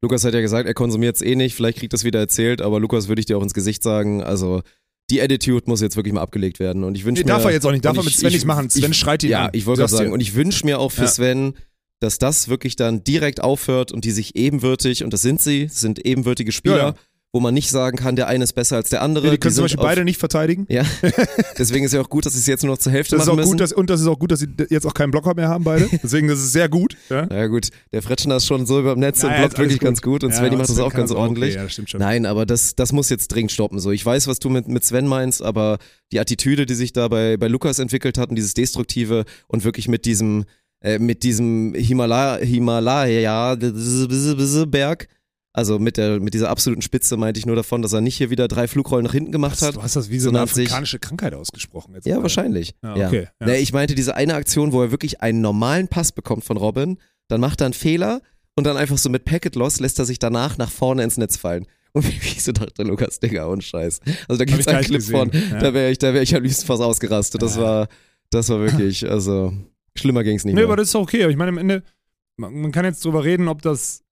Lukas hat ja gesagt, er konsumiert es eh nicht, vielleicht kriegt das wieder erzählt, aber Lukas würde ich dir auch ins Gesicht sagen, also die Attitude muss jetzt wirklich mal abgelegt werden und ich wünsche Nee, mir... darf er jetzt auch nicht. Darf er mit Sven ich- nichts machen. Sven ich, schreit ihn Ja, an. ich wollte gerade sagen dir. und ich wünsche mir auch für Ja. Sven, dass das wirklich dann direkt aufhört und die sich ebenwürdig, und das sind sie, sind ebenwürdige Spieler, Ja, ja. Wo man nicht sagen kann, der eine ist besser als der andere. Nee, die können zum sind Beispiel auf- beide nicht verteidigen. Ja, *laughs* deswegen ist ja auch gut, dass sie es jetzt nur noch zur Hälfte Das ist machen auch müssen. gut, dass, und das ist auch gut, dass sie jetzt auch keinen Blocker mehr haben, beide. *laughs* Deswegen, das ist sehr gut. Ja, ja gut, der Fretschner ist schon so über dem Netz und Naja, blockt ist alles wirklich ganz gut und Ja, aber macht das Sven auch ganz ordentlich. Okay, ja, das stimmt schon. Nein, aber das, das muss jetzt dringend stoppen. So, ich weiß, was du mit, mit Sven meinst, aber die Attitüde, die sich da bei, bei Lukas entwickelt hat und dieses Destruktive und wirklich mit diesem, äh, mit diesem Himalaya, Himalaya Berg, also mit der, mit dieser absoluten Spitze meinte ich nur davon, dass er nicht hier wieder drei Flugrollen nach hinten gemacht hat. Du hast das wie so eine sich- afrikanische Krankheit ausgesprochen. Jetzt Ja, wahrscheinlich. Ja, Ja, okay, ja. Nee, ich meinte diese eine Aktion, wo er wirklich einen normalen Pass bekommt von Robin, dann macht er einen Fehler und dann einfach so mit Packet Loss lässt er sich danach nach vorne ins Netz fallen. *laughs* Und wie ich so dachte, Lukas, Digga, und Scheiß. Also da ich gar einen Clip gesehen. von, Ja. da wäre ich, da wäre ich am liebsten fast ausgerastet. Das war, das war wirklich, also, Schlimmer ging es nicht Nee, mehr. aber das ist okay. Ich meine, am Ende, man, man kann jetzt drüber reden, ob das,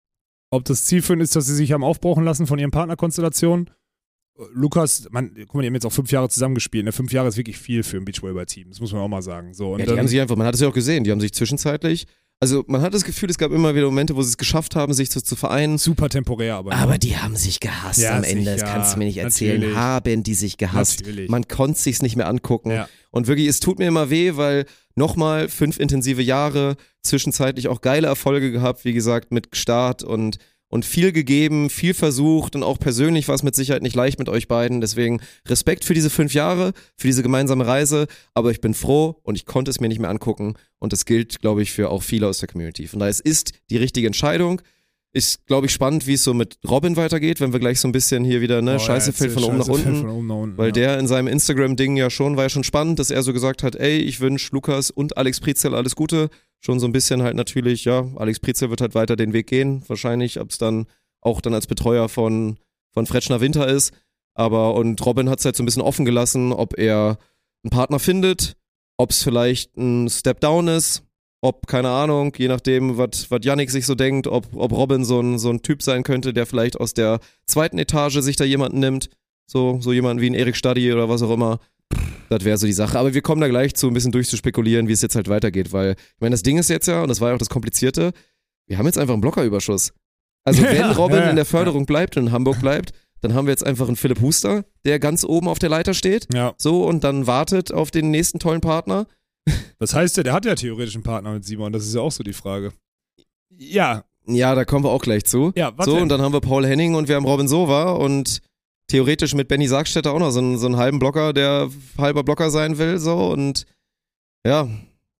ob das zielführend ist, dass sie sich haben aufbrauchen lassen von ihren Partnerkonstellationen. Lukas, man, guck mal, die haben jetzt auch fünf Jahre zusammengespielt. Ne? Fünf Jahre ist wirklich viel für ein Beachvolleyball-Team. Das muss man auch mal sagen. So, ja, die dann, haben sich einfach, man hat es ja auch gesehen, die haben sich zwischenzeitlich, also man hat das Gefühl, es gab immer wieder Momente, wo sie es geschafft haben, sich zu, zu vereinen. super temporär, aber. Aber die haben sich gehasst Ja, am Ende, das sicher. kannst du mir nicht erzählen. Natürlich. Haben die sich gehasst. Natürlich. Man konnte sich's nicht mehr angucken. Ja. Und wirklich, es tut mir immer weh, weil nochmal fünf intensive Jahre, zwischenzeitlich auch geile Erfolge gehabt, wie gesagt, mit Start und, und viel gegeben, viel versucht und auch persönlich war es mit Sicherheit nicht leicht mit euch beiden. Deswegen Respekt für diese fünf Jahre, für diese gemeinsame Reise, aber ich bin froh und ich konnte es mir nicht mehr angucken und das gilt, glaube ich, für auch viele aus der Community. Von daher, es ist die richtige Entscheidung. Ist, glaube ich, spannend, wie es so mit Robin weitergeht, wenn wir gleich so ein bisschen hier wieder, ne, Oh, Scheiße ja, fällt von Scheiße oben nach fällt unten. Von oben nach unten Weil ja. der in seinem Instagram-Ding ja schon, war ja schon spannend, dass er so gesagt hat, ey, ich wünsche Lukas und Alex Prizel alles Gute. Schon so ein bisschen halt natürlich, ja, Alex Prizel wird halt weiter den Weg gehen. Wahrscheinlich, ob es dann auch dann als Betreuer von, von Fretschner Winter ist. Aber, und Robin hat es halt so ein bisschen offen gelassen, ob er einen Partner findet, ob es vielleicht ein Step Down ist, ob, keine Ahnung, je nachdem, was Yannick sich so denkt, ob, ob Robin so ein, so ein Typ sein könnte, der vielleicht aus der zweiten Etage sich da jemanden nimmt. So, so jemanden wie ein Erik Stadi oder was auch immer. Das wäre so die Sache. Aber wir kommen da gleich zu, ein bisschen durchzuspekulieren, wie es jetzt halt weitergeht, weil, ich meine, das Ding ist jetzt ja, und das war ja auch das Komplizierte, wir haben jetzt einfach einen Blockerüberschuss. Also, *laughs* wenn Ja, Robin ja, in der Förderung bleibt und in Hamburg bleibt, dann haben wir jetzt einfach einen Philipp Huster, der ganz oben auf der Leiter steht. Ja. So, und dann wartet auf den nächsten tollen Partner. *laughs* Das heißt ja, der hat ja theoretisch einen Partner mit Simon. Das ist ja auch so die Frage. Ja, Ja, da kommen wir auch gleich zu. ja, was so, und dann haben wir Paul Henning und wir haben Robin Sova und theoretisch mit Benny Sargstetter auch noch so einen, so einen halben Blocker, der halber Blocker sein will, so und ja,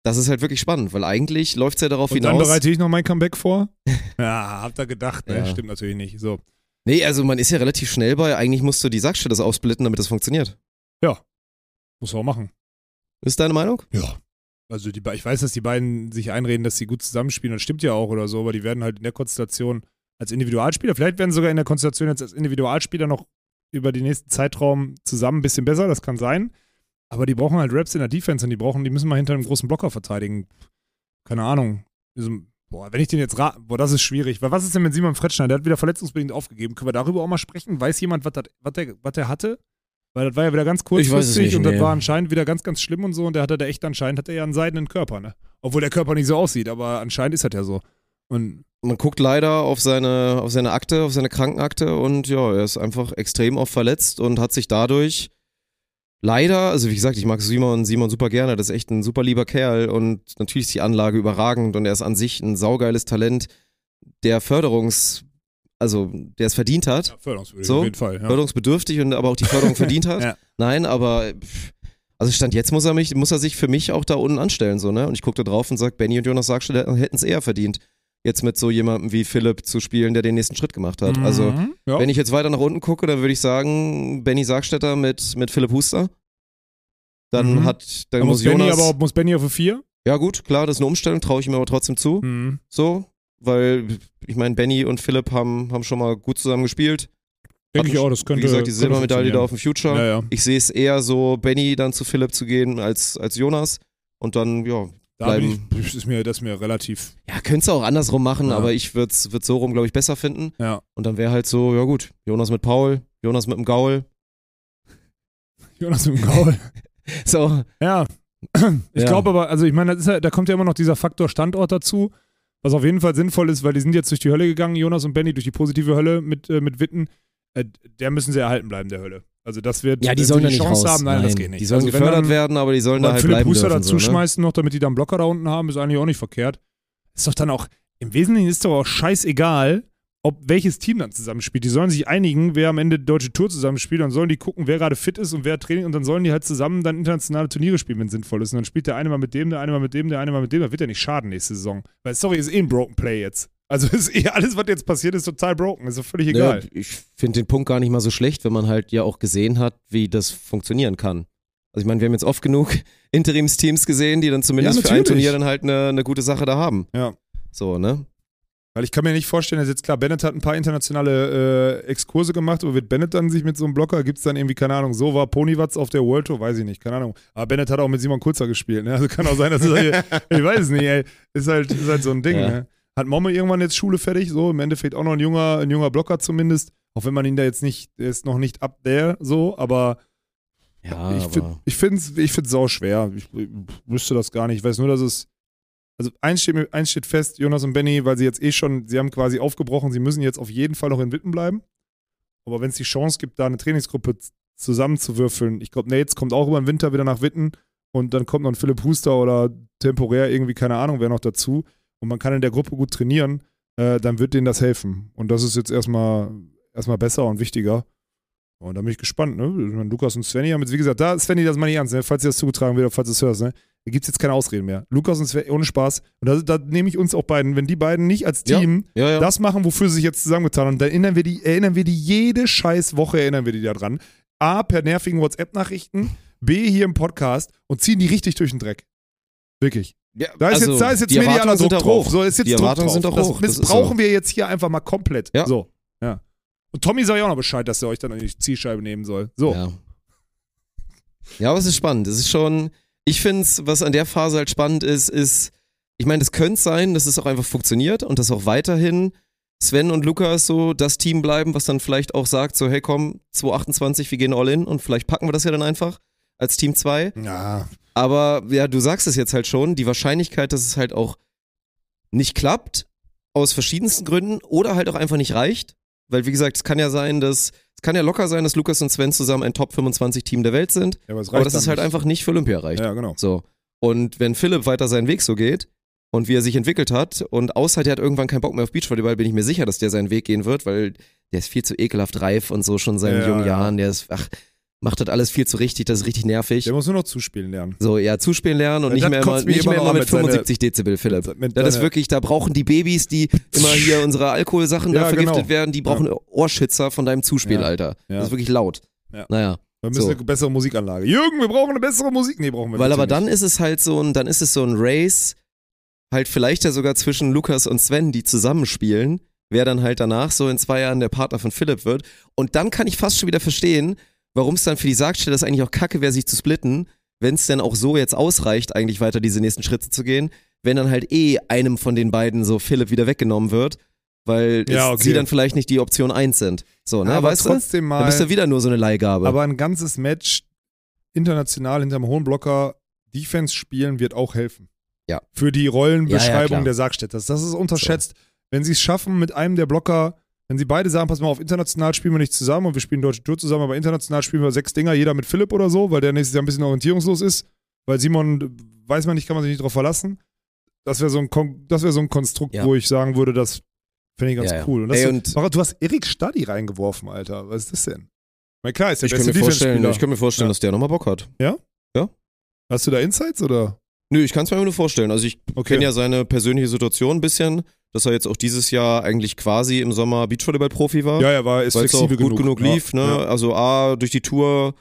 das ist halt wirklich spannend, weil eigentlich läuft es ja darauf Und dann hinaus. bereite ich noch mein Comeback vor? *laughs* ja, habt ihr gedacht, ne? Ja. Stimmt natürlich nicht. So. Nee, also man ist ja relativ schnell bei, eigentlich musst du die Sargstetter aufsplitten, damit das funktioniert. Muss man auch machen. Ist deine Meinung? Ja. Also die, ich weiß, dass die beiden sich einreden, dass sie gut zusammenspielen. Das stimmt ja auch oder so, aber die werden halt in der Konstellation als Individualspieler, vielleicht werden sie sogar in der Konstellation jetzt als Individualspieler noch über den nächsten Zeitraum zusammen ein bisschen besser, das kann sein. Aber die brauchen halt Raps in der Defense und die brauchen, die müssen mal hinter einem großen Blocker verteidigen. Keine Ahnung. Also, boah, wenn ich den jetzt ra boah, das ist schwierig. Weil was ist denn mit Simon Fretschner? Der hat wieder verletzungsbedingt aufgegeben. Können wir darüber auch mal sprechen? Weiß jemand, was, das- was, der, was der hatte? Weil das war ja wieder ganz kurzfristig nicht, und das nee. war anscheinend wieder ganz, ganz schlimm und so. Und der hatte da echt anscheinend, hat er ja einen seidenen Körper, ne? Obwohl der Körper nicht so aussieht, aber anscheinend ist das ja so. Und Man guckt leider auf seine, auf seine Akte, auf seine Krankenakte und ja, er ist einfach extrem oft verletzt und hat sich dadurch leider, also wie gesagt, ich mag Simon, Simon super gerne, das ist echt ein super lieber Kerl und natürlich ist die Anlage überragend und er ist an sich ein saugeiles Talent, der Förderungs, also der es verdient hat, ja, förderungswürdig So? auf jeden Fall. Ja. förderungsbedürftig und aber auch die Förderung verdient hat. *laughs* Ja. Nein, aber also Stand jetzt muss er mich, muss er sich für mich auch da unten anstellen, so, ne? Und ich gucke da drauf und sage, Benny und Jonas Sargstetter hätten es eher verdient, jetzt mit so jemandem wie Philipp zu spielen, der den nächsten Schritt gemacht hat. Also, Mhm. ja. wenn ich jetzt weiter nach unten gucke, dann würde ich sagen, Benny Sargstetter mit, mit Philipp Huster. Dann Mhm. hat, dann Dann muss muss Benny Jonas. aber auch, muss Benny auf eine 4? ja, gut, klar, das ist eine Umstellung, traue ich ihm aber trotzdem zu. Mhm. So, weil ich meine, Benny und Philipp haben, haben schon mal gut zusammen gespielt. Denke ich auch, das könnte. Wie gesagt, die Silbermedaille da auf dem Future. Ja, ja. Ich sehe es eher so, Benny dann zu Philipp zu gehen als, als Jonas. Und dann, ja, Da bin ich, ist mir, das ist mir relativ. ja, könntest du auch andersrum machen, Ja. aber ich würde es so rum, glaube ich, besser finden. Ja. Und dann wäre halt so, ja gut, Jonas mit Paul, Jonas mit dem Gaul. *laughs* Jonas mit dem Gaul. *laughs* So, Ja. Ich Ja. glaube aber, also ich meine, ja, da kommt ja immer noch dieser Faktor Standort dazu, was auf jeden Fall sinnvoll ist, weil die sind jetzt durch die Hölle gegangen, Jonas und Benny, durch die positive Hölle mit, äh, mit Witten. Äh, der müssen sie erhalten bleiben, der Hölle. Also das wird, ja, die wenn sollen da die nicht Chance haben, nein, das geht nicht. Die sollen also gefördert dann, werden, aber die sollen da halt Philipp bleiben Huster dazu so, ne? schmeißen noch, damit die dann Blocker da unten haben, ist eigentlich auch nicht verkehrt. Ist doch dann auch, im Wesentlichen ist doch auch scheißegal, ob welches Team dann zusammenspielt. Die sollen sich einigen, wer am Ende die deutsche Tour zusammenspielt, dann sollen die gucken, wer gerade fit ist und wer Training und dann sollen die halt zusammen dann internationale Turniere spielen, wenn es sinnvoll ist. Und dann spielt der eine mal mit dem, der eine mal mit dem, der eine mal mit dem, das wird ja nicht schaden nächste Saison. Weil sorry, ist eh ein Broken Play jetzt. Also *laughs* ist eh alles, was jetzt passiert, ist total broken. Ist doch völlig egal. Ja, ich finde den Punkt gar nicht mal so schlecht, wenn man halt ja auch gesehen hat, wie das funktionieren kann. Also ich meine, wir haben jetzt oft genug *laughs* Interimsteams gesehen, die dann zumindest Ja, für ein. Turnier dann halt eine, eine gute Sache da haben. Ja. So, ne? Weil ich kann mir nicht vorstellen, dass jetzt klar, Bennett hat ein paar internationale äh, Exkurse gemacht, aber wird Bennett dann sich mit so einem Blocker, gibt es dann irgendwie, keine Ahnung, so war Ponywatz auf der World Tour, weiß ich nicht, keine Ahnung. Aber Bennett hat auch mit Simon Kurzer gespielt, ne? Also kann auch sein, dass es, *laughs* ich weiß es nicht, ey. Ist halt, ist halt so ein Ding, Ja. ne? Hat Momme irgendwann jetzt Schule fertig, so im Endeffekt auch noch ein junger, ein junger Blocker zumindest, auch wenn man ihn da jetzt nicht, der ist noch nicht up there, so, aber Ja, ich finde aber ich find's, ich find's sau schwer. Ich, ich wüsste das gar nicht. Ich weiß nur, dass es. Also eins steht, eins steht fest, Jonas und Benny, weil sie jetzt eh schon, sie haben quasi aufgebrochen, sie müssen jetzt auf jeden Fall noch in Witten bleiben. Aber wenn es die Chance gibt, da eine Trainingsgruppe zusammenzuwürfeln, ich glaube, Nates kommt auch über den Winter wieder nach Witten und dann kommt noch ein Philipp Huster oder temporär irgendwie, keine Ahnung, wer noch dazu. Und man kann in der Gruppe gut trainieren, äh, dann wird denen das helfen. Und das ist jetzt erstmal, erstmal besser und wichtiger. Und da bin ich gespannt, ne? Meine, Lukas und Svenny haben jetzt, wie gesagt, da, Svenny, das meine ich ernst, ne? falls ihr das zugetragen wird, oder falls du es hörst, ne? Da gibt es jetzt keine Ausreden mehr. Lukas und Svenny, ohne Spaß. Und da, da nehme ich uns auch beiden, wenn die beiden nicht als Ja, Team ja, ja. das machen, wofür sie sich jetzt zusammengetan haben, dann erinnern wir die, erinnern wir die jede scheiß Woche, erinnern wir die da dran. A, per nervigen WhatsApp-Nachrichten, B, hier im Podcast und ziehen die richtig durch den Dreck. Wirklich. Ja, Da ist also, jetzt, da ist jetzt medialer Druck drauf. So, ist jetzt Die Erwartungen sind doch das hoch, das ist missbrauchen wir jetzt hier einfach mal komplett. Ja. So, ja. Und Tommy sagt ja auch noch Bescheid, dass er euch dann in die Zielscheibe nehmen soll. So. Ja. ja, aber es ist spannend. Es ist schon, ich finde es, was an der Phase halt spannend ist, ist, ich meine, es könnte sein, dass es auch einfach funktioniert und dass auch weiterhin Sven und Lukas so das Team bleiben, was dann vielleicht auch sagt, so, hey komm, 228, wir gehen all in und vielleicht packen wir das ja dann einfach als Team 2. Ja, Aber ja, du sagst es jetzt halt schon, die Wahrscheinlichkeit, dass es halt auch nicht klappt, aus verschiedensten Gründen oder halt auch einfach nicht reicht. Weil, wie gesagt, es kann ja sein, dass, es kann ja locker sein, dass Lukas und Sven zusammen ein Top 25 Team der Welt sind, ja aber es aber das ist halt nicht. einfach nicht für Olympia reicht. Ja, genau. So. Und wenn Philipp weiter seinen Weg so geht und wie er sich entwickelt hat und außer der hat irgendwann keinen Bock mehr auf Beachvolleyball, bin ich mir sicher, dass der seinen Weg gehen wird, weil der ist viel zu ekelhaft reif und so schon in seinen Ja, jungen ja. Jahren. Der ist, ach, macht das alles viel zu richtig, das ist richtig nervig. Der muss nur noch zuspielen lernen. So, ja, zuspielen lernen und Ja, nicht mehr immer, nicht immer mehr immer mit mit seine- 75 Dezibel, Philipp. Mit Das ist wirklich, da brauchen die Babys, die immer hier unsere Alkoholsachen da Ja, vergiftet genau. werden, die brauchen Ohrschützer von deinem Zuspiel, Ja. Alter. Ja. Das ist wirklich laut. Ja. Naja. Wir müssen So. eine bessere Musikanlage. Jürgen, wir brauchen eine bessere Musik. Nee, brauchen wir Weil aber dann nicht. ist es halt so ein, dann ist es so ein Race, halt vielleicht ja sogar zwischen Lukas und Sven, die zusammenspielen, wer dann halt danach so in zwei Jahren der Partner von Philipp wird. Und dann kann ich fast schon wieder verstehen, warum es dann für die Sargstelle ist eigentlich auch kacke wäre, sich zu splitten, wenn es denn auch so jetzt ausreicht, eigentlich weiter diese nächsten Schritte zu gehen, wenn dann halt eh einem von den beiden so Philipp wieder weggenommen wird, weil Ja, okay. sie dann vielleicht nicht die Option 1 sind. So, ne, aber weißt du? trotzdem Dann mal. bist du wieder nur so eine Leihgabe. Aber ein ganzes Match international hinterm hohen Blocker Defense spielen wird auch helfen. Ja. Für die Ja, ja, Rollenbeschreibung klar. der Sargstädters. Das ist unterschätzt. Wenn sie es schaffen, mit einem der Blocker, wenn sie beide sagen, pass mal auf, international spielen wir nicht zusammen und wir spielen Deutsche Tour zusammen, aber international spielen wir sechs Dinger, jeder mit Philipp oder so, weil der nächstes Jahr ein bisschen orientierungslos ist. Weil Simon, weiß man nicht, kann man sich nicht drauf verlassen. Das wäre so, ein Kon- das wär so ein Konstrukt, Ja. wo ich sagen würde, das finde ich ganz Ja, ja. cool. Und, das Ey, und- Sarah, du hast Erik Stadi reingeworfen, Alter. Was ist das denn? Na klar, ist der ich kann beste mir vorstellen, ich kann mir vorstellen Ja. dass der nochmal Bock hat. Hast du da Insights oder? Nö, ich kann es mir nur vorstellen. Also ich Okay. kenne ja seine persönliche Situation ein bisschen, dass er jetzt auch dieses Jahr eigentlich quasi im Sommer Beachvolleyball-Profi war. ja, er war ist es auch flexibel gut genug, lief. Ja, Ne? ja. Also A, durch die Tour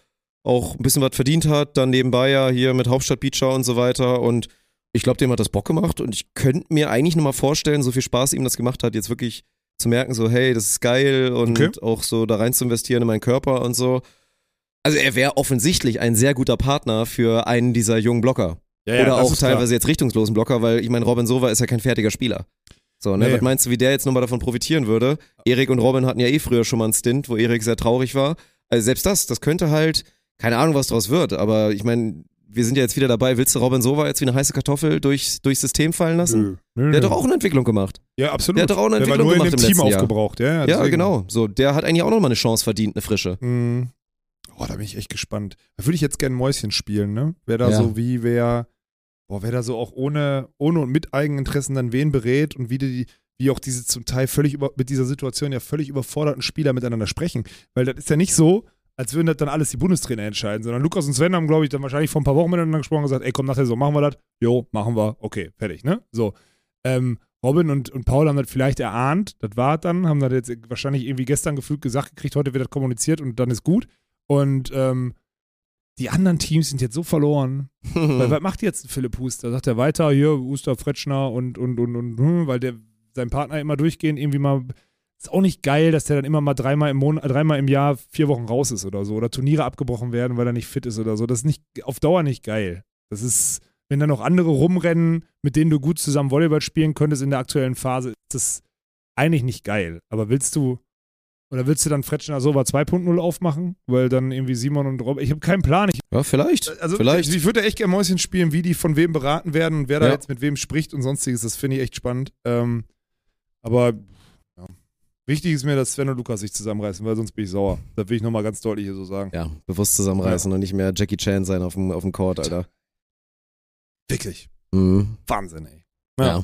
auch ein bisschen was verdient hat, dann nebenbei ja hier mit Hauptstadt Beachschau und so weiter und ich glaube, dem hat das Bock gemacht und ich könnte mir eigentlich nur mal vorstellen, so viel Spaß ihm das gemacht hat, jetzt wirklich zu merken, so hey, das ist geil und Okay. auch so da rein zu investieren in meinen Körper und so. Also er wäre offensichtlich ein sehr guter Partner für einen dieser jungen Blocker. Ja, Oder auch ist klar. teilweise jetzt richtungslosen Blocker, weil ich meine, Robin Sova ist ja kein fertiger Spieler. So, ne? Nee. Was meinst du, wie der jetzt nochmal davon profitieren würde? Erik und Robin hatten ja eh früher schon mal einen Stint, wo Erik sehr traurig war. Also selbst das, das könnte halt, keine Ahnung, was draus wird, aber ich meine, wir sind ja jetzt wieder dabei, willst du Robin Sova jetzt wie eine heiße Kartoffel durchs, durchs System fallen lassen? Nö. Nö, Der hat doch auch eine Entwicklung gemacht. Ja, absolut. der hat doch auch eine der war Entwicklung nur in gemacht dem im Team Jahr. aufgebraucht. Ja, ja, Ja, deswegen. genau. So, der hat eigentlich auch nochmal eine Chance verdient, eine frische. Mhm. Oh, da bin ich echt gespannt. Da würde ich jetzt gerne Mäuschen spielen, ne? Wer da Ja. so wie, wer, boah, wer da so auch ohne, ohne und mit Eigeninteressen dann wen berät und wie die, wie auch diese zum Teil völlig über, mit dieser Situation ja völlig überforderten Spieler miteinander sprechen. Weil das ist ja nicht so, als würden das dann alles die Bundestrainer entscheiden, sondern Lukas und Sven haben, glaube ich, dann wahrscheinlich vor ein paar Wochen miteinander gesprochen und gesagt, ey, komm, nach der Saison machen wir das. Jo, machen wir. Okay, fertig, ne? So. Ähm, Robin und, und Paul haben das vielleicht erahnt, das war dann, haben das jetzt wahrscheinlich irgendwie gestern gefühlt gesagt gekriegt, heute wird das kommuniziert und dann ist gut. Und ähm, die anderen Teams sind jetzt so verloren. *laughs* Weil, was macht jetzt Philipp Huster? Sagt er weiter, hier, Huster, Fretschner und, und, und, und, hm, weil der seinem Partner immer durchgehend irgendwie mal. Ist auch nicht geil, dass der dann immer mal dreimal im Monat, dreimal im Jahr vier Wochen raus ist oder so. Oder Turniere abgebrochen werden, weil er nicht fit ist oder so. Das ist nicht auf Dauer nicht geil. Das ist, wenn da noch andere rumrennen, mit denen du gut zusammen Volleyball spielen könntest in der aktuellen Phase, ist das eigentlich nicht geil. Aber willst du, oder willst du dann Fretschner Sova 2.0 aufmachen? Weil dann irgendwie Simon und Rob, ich habe keinen Plan. Ich, Ja, vielleicht. also vielleicht. ich würde echt gerne Mäuschen spielen, wie die von wem beraten werden und wer da Ja. jetzt mit wem spricht und sonstiges. Das finde ich echt spannend. Ähm, aber ja. wichtig ist mir, dass Sven und Lukas sich zusammenreißen, weil sonst bin ich sauer. Das will ich nochmal ganz deutlich hier so sagen. ja, bewusst zusammenreißen und nicht mehr Jackie Chan sein auf dem, auf dem Court, Alter. Wirklich. Mhm. Wahnsinn, ey. Ja. Ja.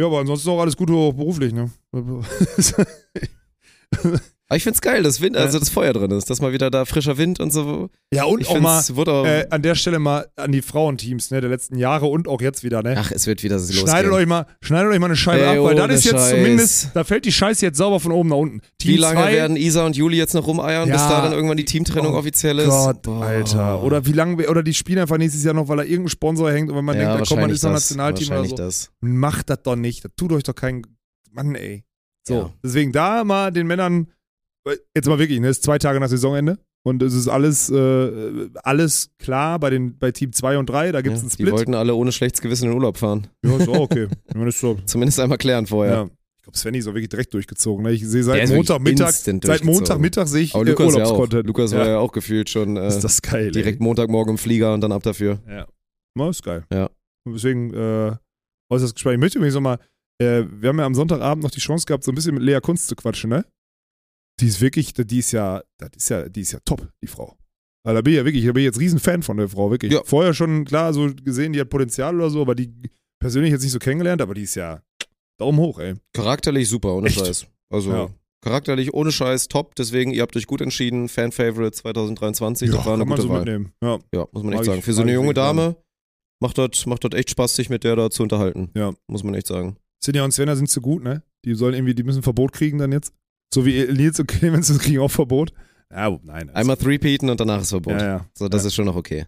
Ja, aber ansonsten auch alles Gute beruflich, ne? *laughs* Aber ich find's geil, dass Wind, also das Feuer drin ist, dass mal wieder da frischer Wind und so. ja, und Ich auch mal auch, äh, an der Stelle mal an die Frauenteams, ne, der letzten Jahre und auch jetzt wieder, ne? ach, es wird wieder losgehen. Schneidet euch mal, schneidet euch mal eine Scheibe Ey, ab, weil das ohne ist jetzt Scheiß. zumindest, da fällt die Scheiße jetzt sauber von oben nach unten. Team Wie lange zwei, werden Isa und Juli jetzt noch rumeiern, bis Ja. da dann irgendwann die Teamtrennung Oh offiziell ist? Gott, Boah. Alter. Oder wie lange, oder die spielen einfach nächstes Jahr noch, weil da irgendein Sponsor hängt und wenn man ja, denkt, da kommt man ist das, Nationalteam oder so. das. Macht das doch nicht. Das tut euch doch keinen, Mann, ey. So, Ja. deswegen da mal den Männern, jetzt mal wirklich, ne, es ist zwei Tage nach Saisonende und es ist alles, äh, alles klar bei, den, bei Team 2 und 3, da gibt es Ja, einen die Split. wollten alle ohne schlechtes Gewissen in den Urlaub fahren. Ja, ist auch okay. *laughs* Ist so, Zumindest einmal klären vorher. ja. Ich glaube, Svenny ist auch wirklich direkt durchgezogen. Ne? Ich sehe seit Montagmittag, seit. Montagmittag sehe ich Aber äh, Lukas ja. Lukas ja. war ja auch gefühlt schon äh, ist das geil. direkt Montagmorgen im Flieger und dann ab dafür. Ey. Ja. Na, ist geil. Ja. Und deswegen äh, äußerst gespannt. Ich möchte übrigens nochmal, äh, wir haben ja am Sonntagabend noch die Chance gehabt, so ein bisschen mit Lea Kunst zu quatschen, ne? Die ist wirklich, die ist ja, das ist ja, die ist ja top, die Frau. Also da bin ich ja wirklich, da bin ich jetzt riesen Fan von der Frau, wirklich. Ja. Vorher schon, klar, so gesehen, die hat Potenzial oder so, aber die persönlich jetzt nicht so kennengelernt, aber die ist ja Daumen hoch, ey. Charakterlich super, ohne Echt? Scheiß. Also Ja. charakterlich ohne Scheiß top, deswegen ihr habt euch gut entschieden. Fan-Favorite 2023, das war eine gute so Wahl. mitnehmen. Ja. Ja, muss man echt sagen. Für so eine junge. Dame macht das macht das echt Spaß, sich mit der da zu unterhalten. Ja. Muss man echt sagen. Sinja und Svenja sind zu gut, ne? Die sollen irgendwie, die müssen Verbot kriegen dann jetzt. So wie Nils und Clemens das kriegen auch Verbot. Ja, nein. also- Einmal threepeaten und danach ist Verbot. Ja, ja. So, das Ja. ist schon noch okay.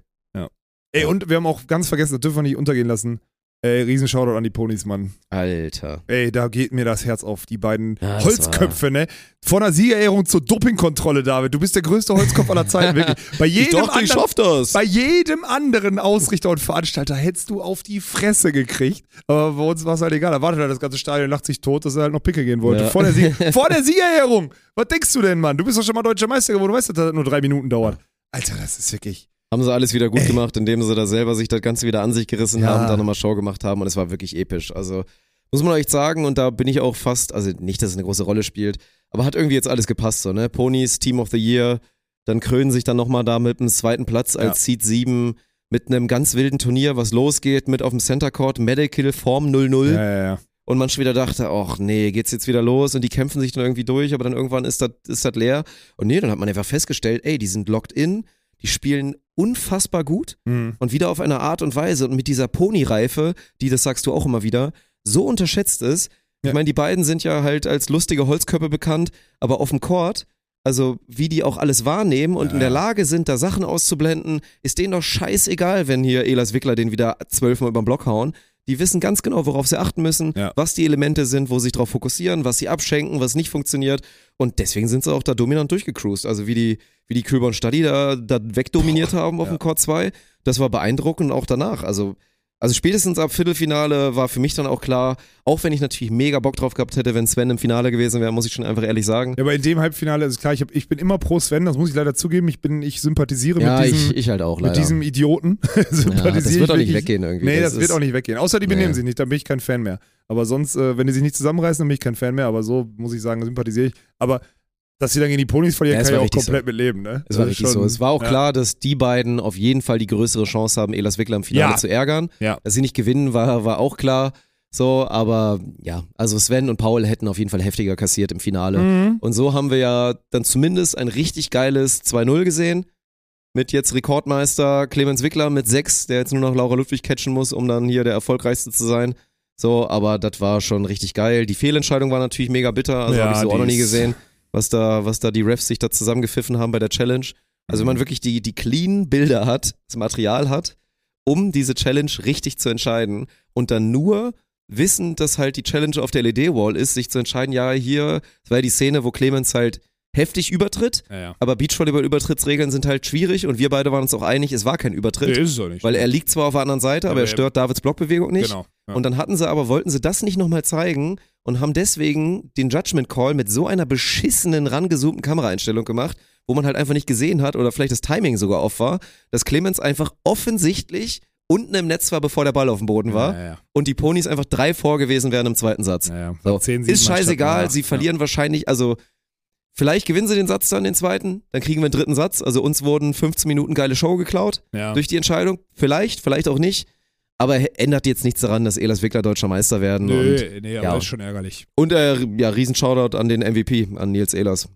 Ey, und wir haben auch ganz vergessen, das dürfen wir nicht untergehen lassen. Ey, riesen Shoutout an die Ponys, Mann. Alter. Ey, da geht mir das Herz auf, die beiden Ja, Holzköpfe, ne? Von der Siegerehrung zur Dopingkontrolle, David. Du bist der größte Holzkopf aller Zeiten, *laughs* wirklich. Bei jedem, anderen, schaff das. bei jedem anderen Ausrichter und Veranstalter hättest du auf die Fresse gekriegt. Aber bei uns war es halt egal. Da wartet halt das ganze Stadion, lacht sich tot, dass er halt noch Picke gehen wollte. Ja. Vor, der Sieg *laughs* vor der Siegerehrung. Was denkst du denn, Mann? Du bist doch schon mal deutscher Meister geworden. Du weißt, dass das nur drei Minuten dauert. Alter, das ist wirklich. Haben sie alles wieder gut gemacht, indem sie da selber sich das Ganze wieder an sich gerissen Ja. haben, da nochmal Show gemacht haben und es war wirklich episch. Also muss man echt sagen und da bin ich auch fast, also nicht, dass es eine große Rolle spielt, aber hat irgendwie jetzt alles gepasst so, ne? Ponys, Team of the Year, dann krönen sich dann nochmal da mit dem zweiten Platz als Seed 7 mit einem ganz wilden Turnier, was losgeht, mit auf dem Center Court, Medical Form 0-0 Ja, ja, ja. und man schon wieder dachte, ach nee, geht's jetzt wieder los und die kämpfen sich dann irgendwie durch, aber dann irgendwann ist das ist das leer. Und nee, dann hat man einfach festgestellt, ey, die sind locked in, die spielen unfassbar gut Mhm. und wieder auf eine Art und Weise und mit dieser Ponyreife, die, das sagst du auch immer wieder, so unterschätzt ist. Ich Ja. meine, die beiden sind ja halt als lustige Holzköpfe bekannt, aber auf dem Court, also wie die auch alles wahrnehmen und Ja, in der. Lage sind, da Sachen auszublenden, ist denen doch scheißegal, wenn hier Elas Wickler den wieder zwölfmal über den Block hauen. Die wissen ganz genau, worauf sie achten müssen, Ja. was die Elemente sind, wo sie sich drauf fokussieren, was sie abschenken, was nicht funktioniert. Und deswegen sind sie auch da dominant durchgecruised. Also wie die, wie die Kühlborn Stadi da, da wegdominiert haben auf ja. dem Court 2. Das war beeindruckend auch danach. Also, also spätestens ab Viertelfinale war für mich dann auch klar, auch wenn ich natürlich mega Bock drauf gehabt hätte, wenn Sven im Finale gewesen wäre, muss ich schon einfach ehrlich sagen. Ja, aber in dem Halbfinale ist klar, ich, hab, ich bin immer pro Sven, das muss ich leider zugeben. Ich, bin, ich sympathisiere Ja, mit diesem, ich, ich halt auch mit diesem Idioten. *laughs* ja, sympathisiere das wird auch ich nicht weggehen irgendwie. Nee, das, wird ist- auch nicht weggehen. Außer die benehmen Nee. sich nicht, dann bin ich kein Fan mehr. Aber sonst, äh, wenn die sich nicht zusammenreißen, dann bin ich kein Fan mehr. Aber so muss ich sagen, sympathisiere ich. Aber dass sie dann gegen die Ponys verlieren, Ja, kann ich auch komplett mit leben. Ne? Es war ist richtig so. schon- Es war auch ja. klar, dass die beiden auf jeden Fall die größere Chance haben, Elas Wickler im Finale Ja. zu ärgern. Ja. Dass sie nicht gewinnen, war, war auch klar. So, aber ja, also Sven und Paul hätten auf jeden Fall heftiger kassiert im Finale. Mhm. Und so haben wir ja dann zumindest ein richtig geiles 2-0 gesehen. Mit jetzt Rekordmeister Clemens Wickler mit 6, der jetzt nur noch Laura Ludwig catchen muss, um dann hier der erfolgreichste zu sein. So, aber das war schon richtig geil. Die Fehlentscheidung war natürlich mega bitter, also Ja, habe ich so auch noch nie gesehen, was da, was da die Refs sich da zusammengepfiffen haben bei der Challenge. Also wenn man wirklich die, die clean Bilder hat, das Material hat, um diese Challenge richtig zu entscheiden und dann nur wissend, dass halt die Challenge auf der LED-Wall ist, sich zu entscheiden, ja, hier, das war ja die Szene, wo Clemens halt heftig übertritt, Ja, ja. aber Beachvolleyball-Übertrittsregeln sind halt schwierig und wir beide waren uns auch einig, es war kein Übertritt, Nee, ist es auch nicht. weil er liegt zwar auf der anderen Seite, aber Aber er er- stört Davids Blockbewegung nicht. Genau. Ja. Und dann hatten sie aber, wollten sie das nicht nochmal zeigen und haben deswegen den Judgment Call mit so einer beschissenen, rangezoomten Kameraeinstellung gemacht, wo man halt einfach nicht gesehen hat oder vielleicht das Timing sogar off war, dass Clemens einfach offensichtlich unten im Netz war, bevor der Ball auf dem Boden war Ja, ja, und die Ponys einfach drei vor gewesen wären im zweiten Satz. ja. So. Zehn, sieben Ist scheißegal, sie verlieren wahrscheinlich, also vielleicht gewinnen sie den Satz dann, den zweiten, dann kriegen wir einen dritten Satz. Also uns wurden 15 Minuten geile Show geklaut durch die Entscheidung. Vielleicht, vielleicht auch nicht. Aber ändert jetzt nichts daran, dass Elas Wickler deutscher Meister werden. Und, Nee, nee, aber ja. ist schon ärgerlich. und äh, ja, riesen Shoutout an den MVP, an Nils Ehlers.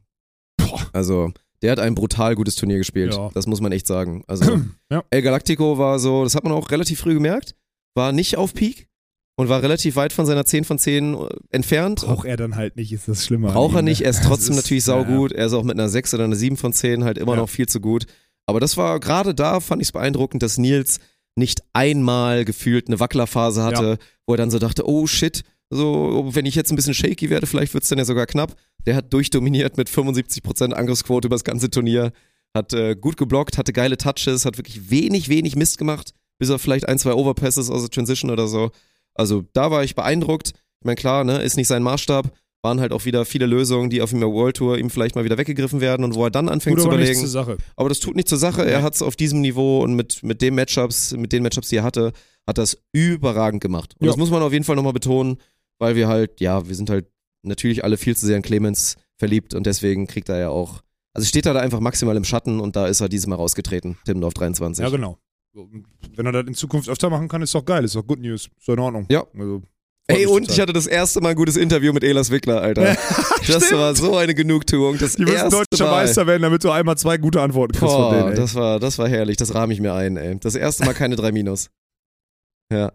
Also, der hat ein brutal gutes Turnier gespielt. Ja. Das muss man echt sagen. Also, *clears throat* Ja. El Galactico war so, das hat man auch relativ früh gemerkt, war nicht auf Peak und war relativ weit von seiner 10 von 10 entfernt. Braucht er dann halt nicht, ist das schlimmer. Braucht er nicht, er ist trotzdem natürlich saugut. Ja, Er ist auch mit einer 6 oder einer 7 von 10 halt immer noch viel zu gut. Aber das war gerade da, fand ich es beeindruckend, dass Nils nicht einmal gefühlt eine Wacklerphase hatte, wo er dann so dachte, oh shit, so, wenn ich jetzt ein bisschen shaky werde, vielleicht wird es dann ja sogar knapp. Der hat durchdominiert mit 75% Angriffsquote über das ganze Turnier, hat äh, gut geblockt, hatte geile Touches, hat wirklich wenig, wenig Mist gemacht, bis auf vielleicht ein, zwei Overpasses aus der Transition oder so. Also da war ich beeindruckt. Ich meine, klar, ne, ist nicht sein Maßstab. Waren halt auch wieder viele Lösungen, die auf ihm der World Tour ihm vielleicht mal wieder weggegriffen werden und wo er dann anfängt Gut, zu aber nichts überlegen. zur Sache. Aber das tut nicht zur Sache. Er hat es auf diesem Niveau und mit, mit den Matchups, mit den Matchups, die er hatte, hat das überragend gemacht. Und Ja. das muss man auf jeden Fall nochmal betonen, weil wir halt, ja, wir sind halt natürlich alle viel zu sehr in Clemens verliebt und deswegen kriegt er ja auch, also steht er da einfach maximal im Schatten und da ist er dieses Mal rausgetreten, Timmendorf 23. Ja, genau. Wenn er das in Zukunft öfter machen kann, ist doch geil, ist doch Good News, ist doch in Ordnung. Ja. Also, Ey, und ich total. hatte das erste Mal ein gutes Interview mit Elas Wickler, Alter. *laughs* das war so eine Genugtuung. Das Die müssen deutscher Mal. Meister werden, damit du einmal zwei gute Antworten kriegst von Boah, denen. Ey. das war, das war herrlich, das rahme ich mir ein, ey. Das erste Mal keine drei Minus. Ja,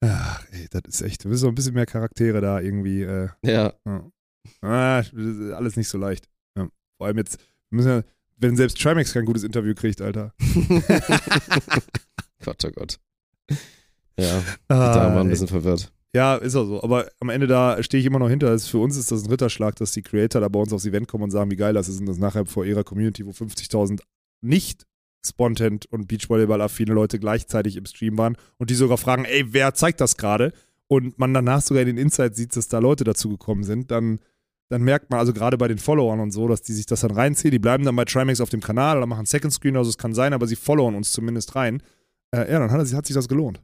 Ach, ey, das ist echt, du bist so ein bisschen mehr Charaktere da irgendwie. Äh, ja. ja. ah, alles nicht so leicht. Ja. Vor allem jetzt, ja, wenn selbst Trimax kein gutes Interview kriegt, Alter. *laughs* Gott, oh Gott. Ja, Ah, da war ein bisschen verwirrt. Ja, ist auch so. Aber am Ende da stehe ich immer noch hinter. Für uns ist das ein Ritterschlag, dass die Creator da bei uns aufs Event kommen und sagen, wie geil das ist und das nachher vor ihrer Community, wo 50.000 nicht Spontent und Beachvolleyball-affine Leute gleichzeitig im Stream waren und die sogar fragen, ey, wer zeigt das gerade? Und man danach sogar in den Insights sieht, dass da Leute dazugekommen sind, dann, dann merkt man, also gerade bei den Followern und so, dass die sich das dann reinziehen. Die bleiben dann bei Trimax auf dem Kanal oder machen Second Screen, also es kann sein, aber sie followen uns zumindest rein. Äh, ja, dann hat, hat sich das gelohnt.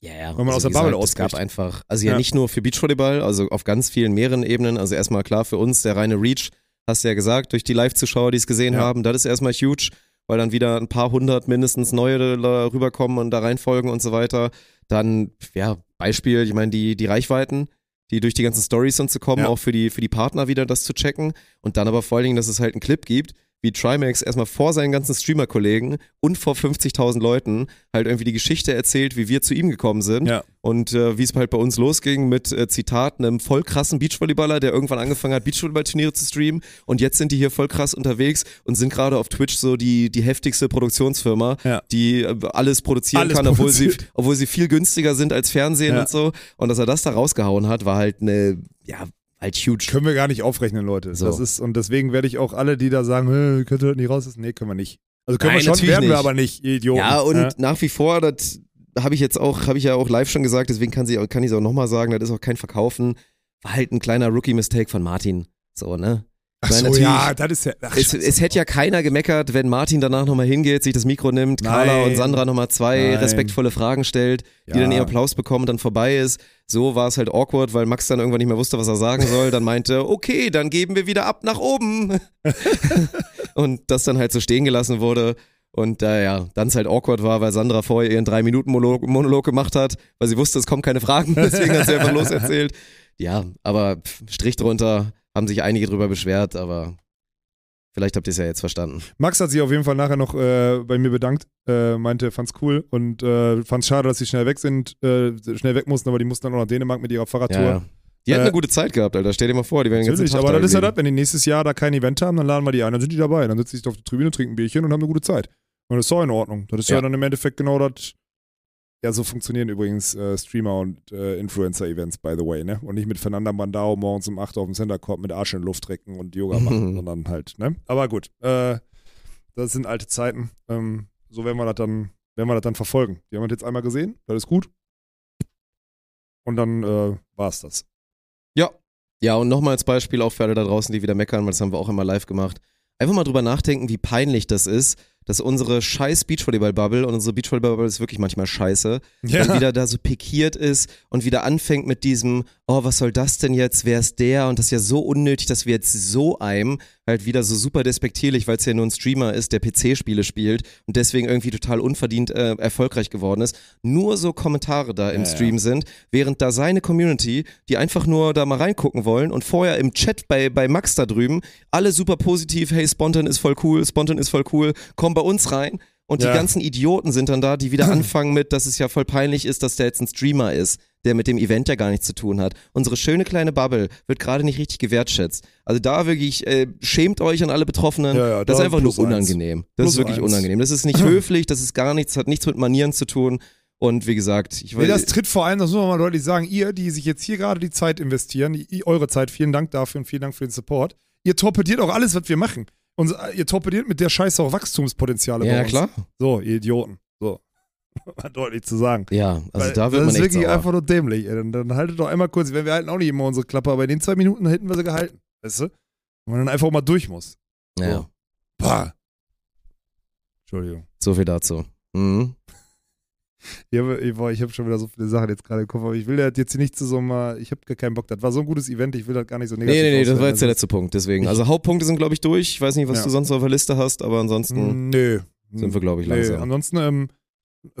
Ja, ja. Wenn man aus der Bubble gesagt, Es gab ausbricht. einfach, also ja, Ja. nicht nur für Beachvolleyball, also auf ganz vielen mehreren Ebenen. Also erstmal klar für uns, der reine Reach, hast du ja gesagt, durch die Live-Zuschauer, die es gesehen Ja. haben, das ist erstmal huge, weil dann wieder ein paar hundert mindestens neue da rüberkommen und da reinfolgen und so weiter. Dann, ja, Beispiel, ich meine, die, die Reichweiten, die durch die ganzen Stories und zu kommen, Ja. auch für die, für die Partner wieder das zu checken. Und dann aber vor allen Dingen, dass es halt einen Clip gibt, wie Trimax erstmal vor seinen ganzen Streamer-Kollegen und vor 50.000 Leuten halt irgendwie die Geschichte erzählt, wie wir zu ihm gekommen sind. Ja. Und äh, wie es halt bei uns losging mit äh, Zitat einem voll krassen Beachvolleyballer, der irgendwann angefangen hat, Beachvolleyball-Turniere zu streamen. Und jetzt sind die hier voll krass unterwegs und sind gerade auf Twitch so die, die heftigste Produktionsfirma, Ja. die äh, alles produzieren Alles kann, obwohl sie, obwohl sie viel günstiger sind als Fernsehen Ja. und so. Und dass er das da rausgehauen hat, war halt eine, ja, halt huge. Können wir gar nicht aufrechnen, Leute. So. Das ist, und deswegen werde ich auch alle, die da sagen, "Hä, könnt ihr das nicht raus? Nee, können wir nicht. Also können Nein, wir schon, werden wir nicht. aber nicht, Idioten. Ja, und Ja. nach wie vor, das habe ich jetzt auch, habe ich ja auch live schon gesagt, deswegen kann, sie, kann ich es auch nochmal sagen, das ist auch kein Verkaufen. War halt ein kleiner Rookie-Mistake von Martin. So, ne? Ach so, ja, das ist ja. Ach, Es, es hätte ja keiner gemeckert, wenn Martin danach nochmal hingeht, sich das Mikro nimmt, Carla Nein. und Sandra nochmal zwei Nein. respektvolle Fragen stellt, die Ja. dann ihren Applaus bekommen und dann vorbei ist. So war es halt awkward, weil Max dann irgendwann nicht mehr wusste, was er sagen soll. Dann meinte, *laughs* okay, dann geben wir wieder ab nach oben. *laughs* und das dann halt so stehen gelassen wurde. Und äh, ja, dann es halt awkward war, weil Sandra vorher ihren drei Minuten Monolog, gemacht hat, weil sie wusste, es kommen keine Fragen, *laughs* deswegen hat sie einfach loserzählt. Ja, aber Strich drunter, haben sich einige drüber beschwert, aber vielleicht habt ihr es ja jetzt verstanden. Max hat sich auf jeden Fall nachher noch äh, bei mir bedankt, äh, meinte, fand's cool und äh, fand's schade, dass sie schnell weg sind, äh, schnell weg mussten, aber die mussten dann auch nach Dänemark mit ihrer Fahrradtour. Ja, ja. Die hatten Äh, eine gute Zeit gehabt, Alter. Stell dir mal vor, die werden den ganzen Natürlich, aber da das ist ja das, wenn die nächstes Jahr da kein Event haben, dann laden wir die ein, dann sind die dabei. Dann sitzen sie auf der Tribüne, trinken ein Bierchen und haben eine gute Zeit. Und das ist auch in Ordnung. Das ist ja, Ja. dann im Endeffekt genau das, Ja, so funktionieren übrigens äh, Streamer und äh, Influencer-Events, by the way, ne? Und nicht mit Fernanda Mandao morgens um 8 Uhr auf dem Center Court mit Arsch in Luft trecken und Yoga machen, sondern halt, ne? Aber gut, äh, das sind alte Zeiten. Ähm, so werden wir das dann, werden wir das dann verfolgen. Die haben wir jetzt einmal gesehen, das ist gut. Und dann äh, war's das. Ja. Ja, und nochmal als Beispiel auch für alle da draußen, die wieder meckern, weil das haben wir auch immer live gemacht. Einfach mal drüber nachdenken, wie peinlich das ist, dass unsere scheiß Beachvolleyball-Bubble und unsere Beachvolleyball-Bubble ist wirklich manchmal scheiße, dann wieder da so pikiert ist und wieder anfängt mit diesem, oh, was soll das denn jetzt, wer ist der? Und das ist ja so unnötig, dass wir jetzt so einem halt wieder so super despektierlich, weil es ja nur ein Streamer ist, der PC-Spiele spielt und deswegen irgendwie total unverdient äh, erfolgreich geworden ist, nur so Kommentare da im Ja, Stream sind, während da seine Community, die einfach nur da mal reingucken wollen und vorher im Chat bei, bei Max da drüben, alle super positiv, hey, Spontan ist voll cool, Spontan ist voll cool, komm bei uns rein. Und Ja. die ganzen Idioten sind dann da, die wieder *clears throat* anfangen mit, dass es ja voll peinlich ist, dass der jetzt ein Streamer ist, der mit dem Event ja gar nichts zu tun hat. Unsere schöne kleine Bubble wird gerade nicht richtig gewertschätzt. Also da wirklich, äh, schämt euch an alle Betroffenen. Ja, ja, das da ist einfach nur plus eins. unangenehm. Das Plus ist wirklich eins. unangenehm. Das ist nicht *clears throat* höflich, das ist gar nichts, hat nichts mit Manieren zu tun. Und wie gesagt, ich Nee, weiß, das tritt vor allem, das muss man mal deutlich sagen, ihr, die sich jetzt hier gerade die Zeit investieren, die, eure Zeit, vielen Dank dafür und vielen Dank für den Support. Ihr torpediert auch alles, was wir machen. Und ihr torpediert mit der Scheiße auch Wachstumspotenziale bei ja klar. So, ihr Idioten. So. *laughs* Mal deutlich zu sagen. Ja, also Weil da wird das man ist echt wirklich sauer. einfach nur dämlich. Dann, dann haltet doch einmal kurz, wenn wir halten auch nicht immer unsere Klappe, aber in den zwei Minuten hätten wir sie gehalten. Weißt du? Und man dann einfach mal durch muss. Ja, Pah. Entschuldigung. so viel dazu. Mhm. *laughs* Ich habe ich, hab schon wieder so viele Sachen jetzt gerade im Kopf, aber ich will das jetzt hier nicht zu so mal, ich habe gar keinen Bock. Das war so ein gutes Event, ich will das gar nicht so negativ Nee, nee, nee, das war jetzt der letzte Punkt, deswegen. Also Hauptpunkte sind, glaube ich, durch. Ich weiß nicht, was Ja. du sonst auf der Liste hast, aber ansonsten Mm, Nö. sind wir, glaube ich, langsam. ansonsten ähm,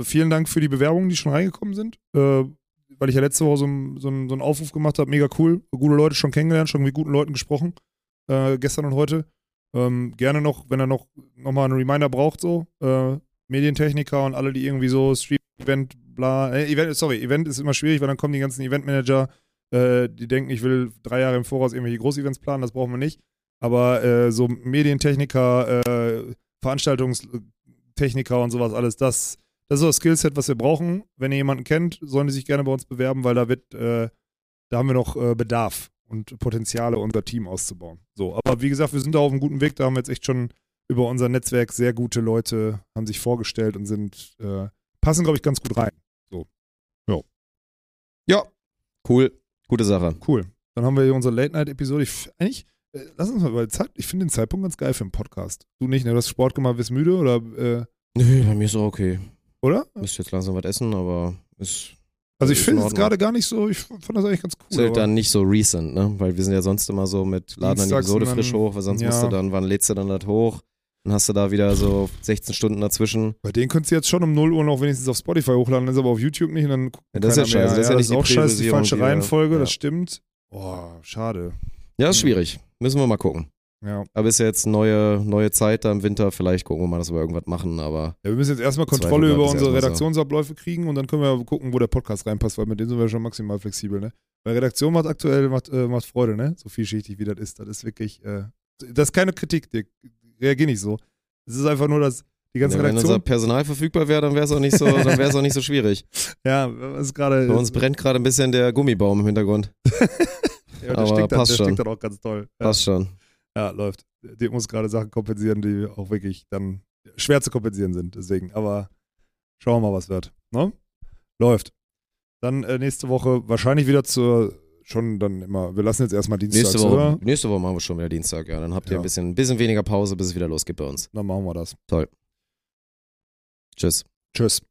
vielen Dank für die Bewerbungen, die schon reingekommen sind. Äh, weil ich ja letzte Woche so, einen- so, so einen Aufruf gemacht habe, mega cool. Gute Leute schon kennengelernt, schon mit guten Leuten gesprochen. Äh, gestern und heute. Ähm, gerne noch, wenn er noch, noch mal einen Reminder braucht, so. Äh, Medientechniker und alle, die irgendwie so Stream, Event, bla. Äh, Event, sorry, Event ist immer schwierig, weil dann kommen die ganzen Eventmanager, äh, die denken, ich will drei Jahre im Voraus irgendwelche Großevents planen, das brauchen wir nicht. Aber äh, so Medientechniker, äh, Veranstaltungstechniker und sowas, alles das, das ist so das Skillset, was wir brauchen. Wenn ihr jemanden kennt, sollen die sich gerne bei uns bewerben, weil da wird, äh, da haben wir noch äh, Bedarf und Potenziale, unser Team auszubauen. So, aber wie gesagt, wir sind da auf einem guten Weg. Da haben wir jetzt echt schon über unser Netzwerk sehr gute Leute, haben sich vorgestellt und sind, äh, passen, glaube ich, ganz gut rein. Ja, cool. Gute Sache. Cool. Dann haben wir hier unsere Late-Night-Episode. Ich Eigentlich, äh, lass uns mal über Zeit. Ich finde den Zeitpunkt ganz geil für einen Podcast. Du nicht, ne? Du hast Sport gemacht, bist müde oder, äh, Nö, bei mir ist auch okay. oder? Müsste jetzt langsam was essen, aber ist, Also ich ist finde in es gerade gar nicht so, ich fand das eigentlich ganz ist cool. halt aber- dann nicht so recent, ne? Weil wir sind ja sonst immer so mit laden dann die Dienstags Episode frisch hoch, weil sonst ja. musst du dann, wann lädst du dann das hoch? Dann hast du da wieder so 16 Stunden dazwischen. Bei denen könntest du jetzt schon um 0 Uhr noch wenigstens auf Spotify hochladen, ist aber auf YouTube nicht und dann Ja, das ist ja scheiße. Das ist ja nicht die auch scheiße, die falsche Reihenfolge, ja. das stimmt. Boah, schade. Ja, ist Mhm. schwierig. Müssen wir mal gucken. Ja. Aber ist ja jetzt neue, neue Zeit da im Winter. Vielleicht gucken wir mal, dass wir irgendwas machen, aber ja, wir müssen jetzt erstmal Kontrolle über unsere. Redaktionsabläufe kriegen und dann können wir gucken, wo der Podcast reinpasst, weil mit denen sind wir schon maximal flexibel, ne? Weil Redaktion macht aktuell macht, äh, macht Freude, ne? So vielschichtig wie das ist. Das ist wirklich, äh, das ist keine Kritik, Dick. Reagier nicht so. Es ist einfach nur, dass die ganze ja, wenn unser Redaktion. Personal verfügbar wäre, dann wäre es auch nicht so, *laughs* dann wäre es auch nicht so schwierig. Ja, ist gerade. Bei uns brennt gerade ein bisschen der Gummibaum im Hintergrund. *laughs* ja, der aber stinkt dann, passt der schon. stinkt dann auch ganz toll. Ja. Passt schon. Ja, läuft. Die muss gerade Sachen kompensieren, die auch wirklich dann schwer zu kompensieren sind. Deswegen, aber schauen wir mal, was wird. Ne? Läuft. Dann äh, nächste Woche wahrscheinlich wieder zur, schon dann immer, wir lassen jetzt erstmal Dienstags, Nächste Woche, oder? nächste Woche machen wir schon wieder Dienstag, ja. Dann habt ihr Ja. ein bisschen, ein bisschen weniger Pause, bis es wieder losgeht bei uns. Dann machen wir das. Tschüss. Tschüss.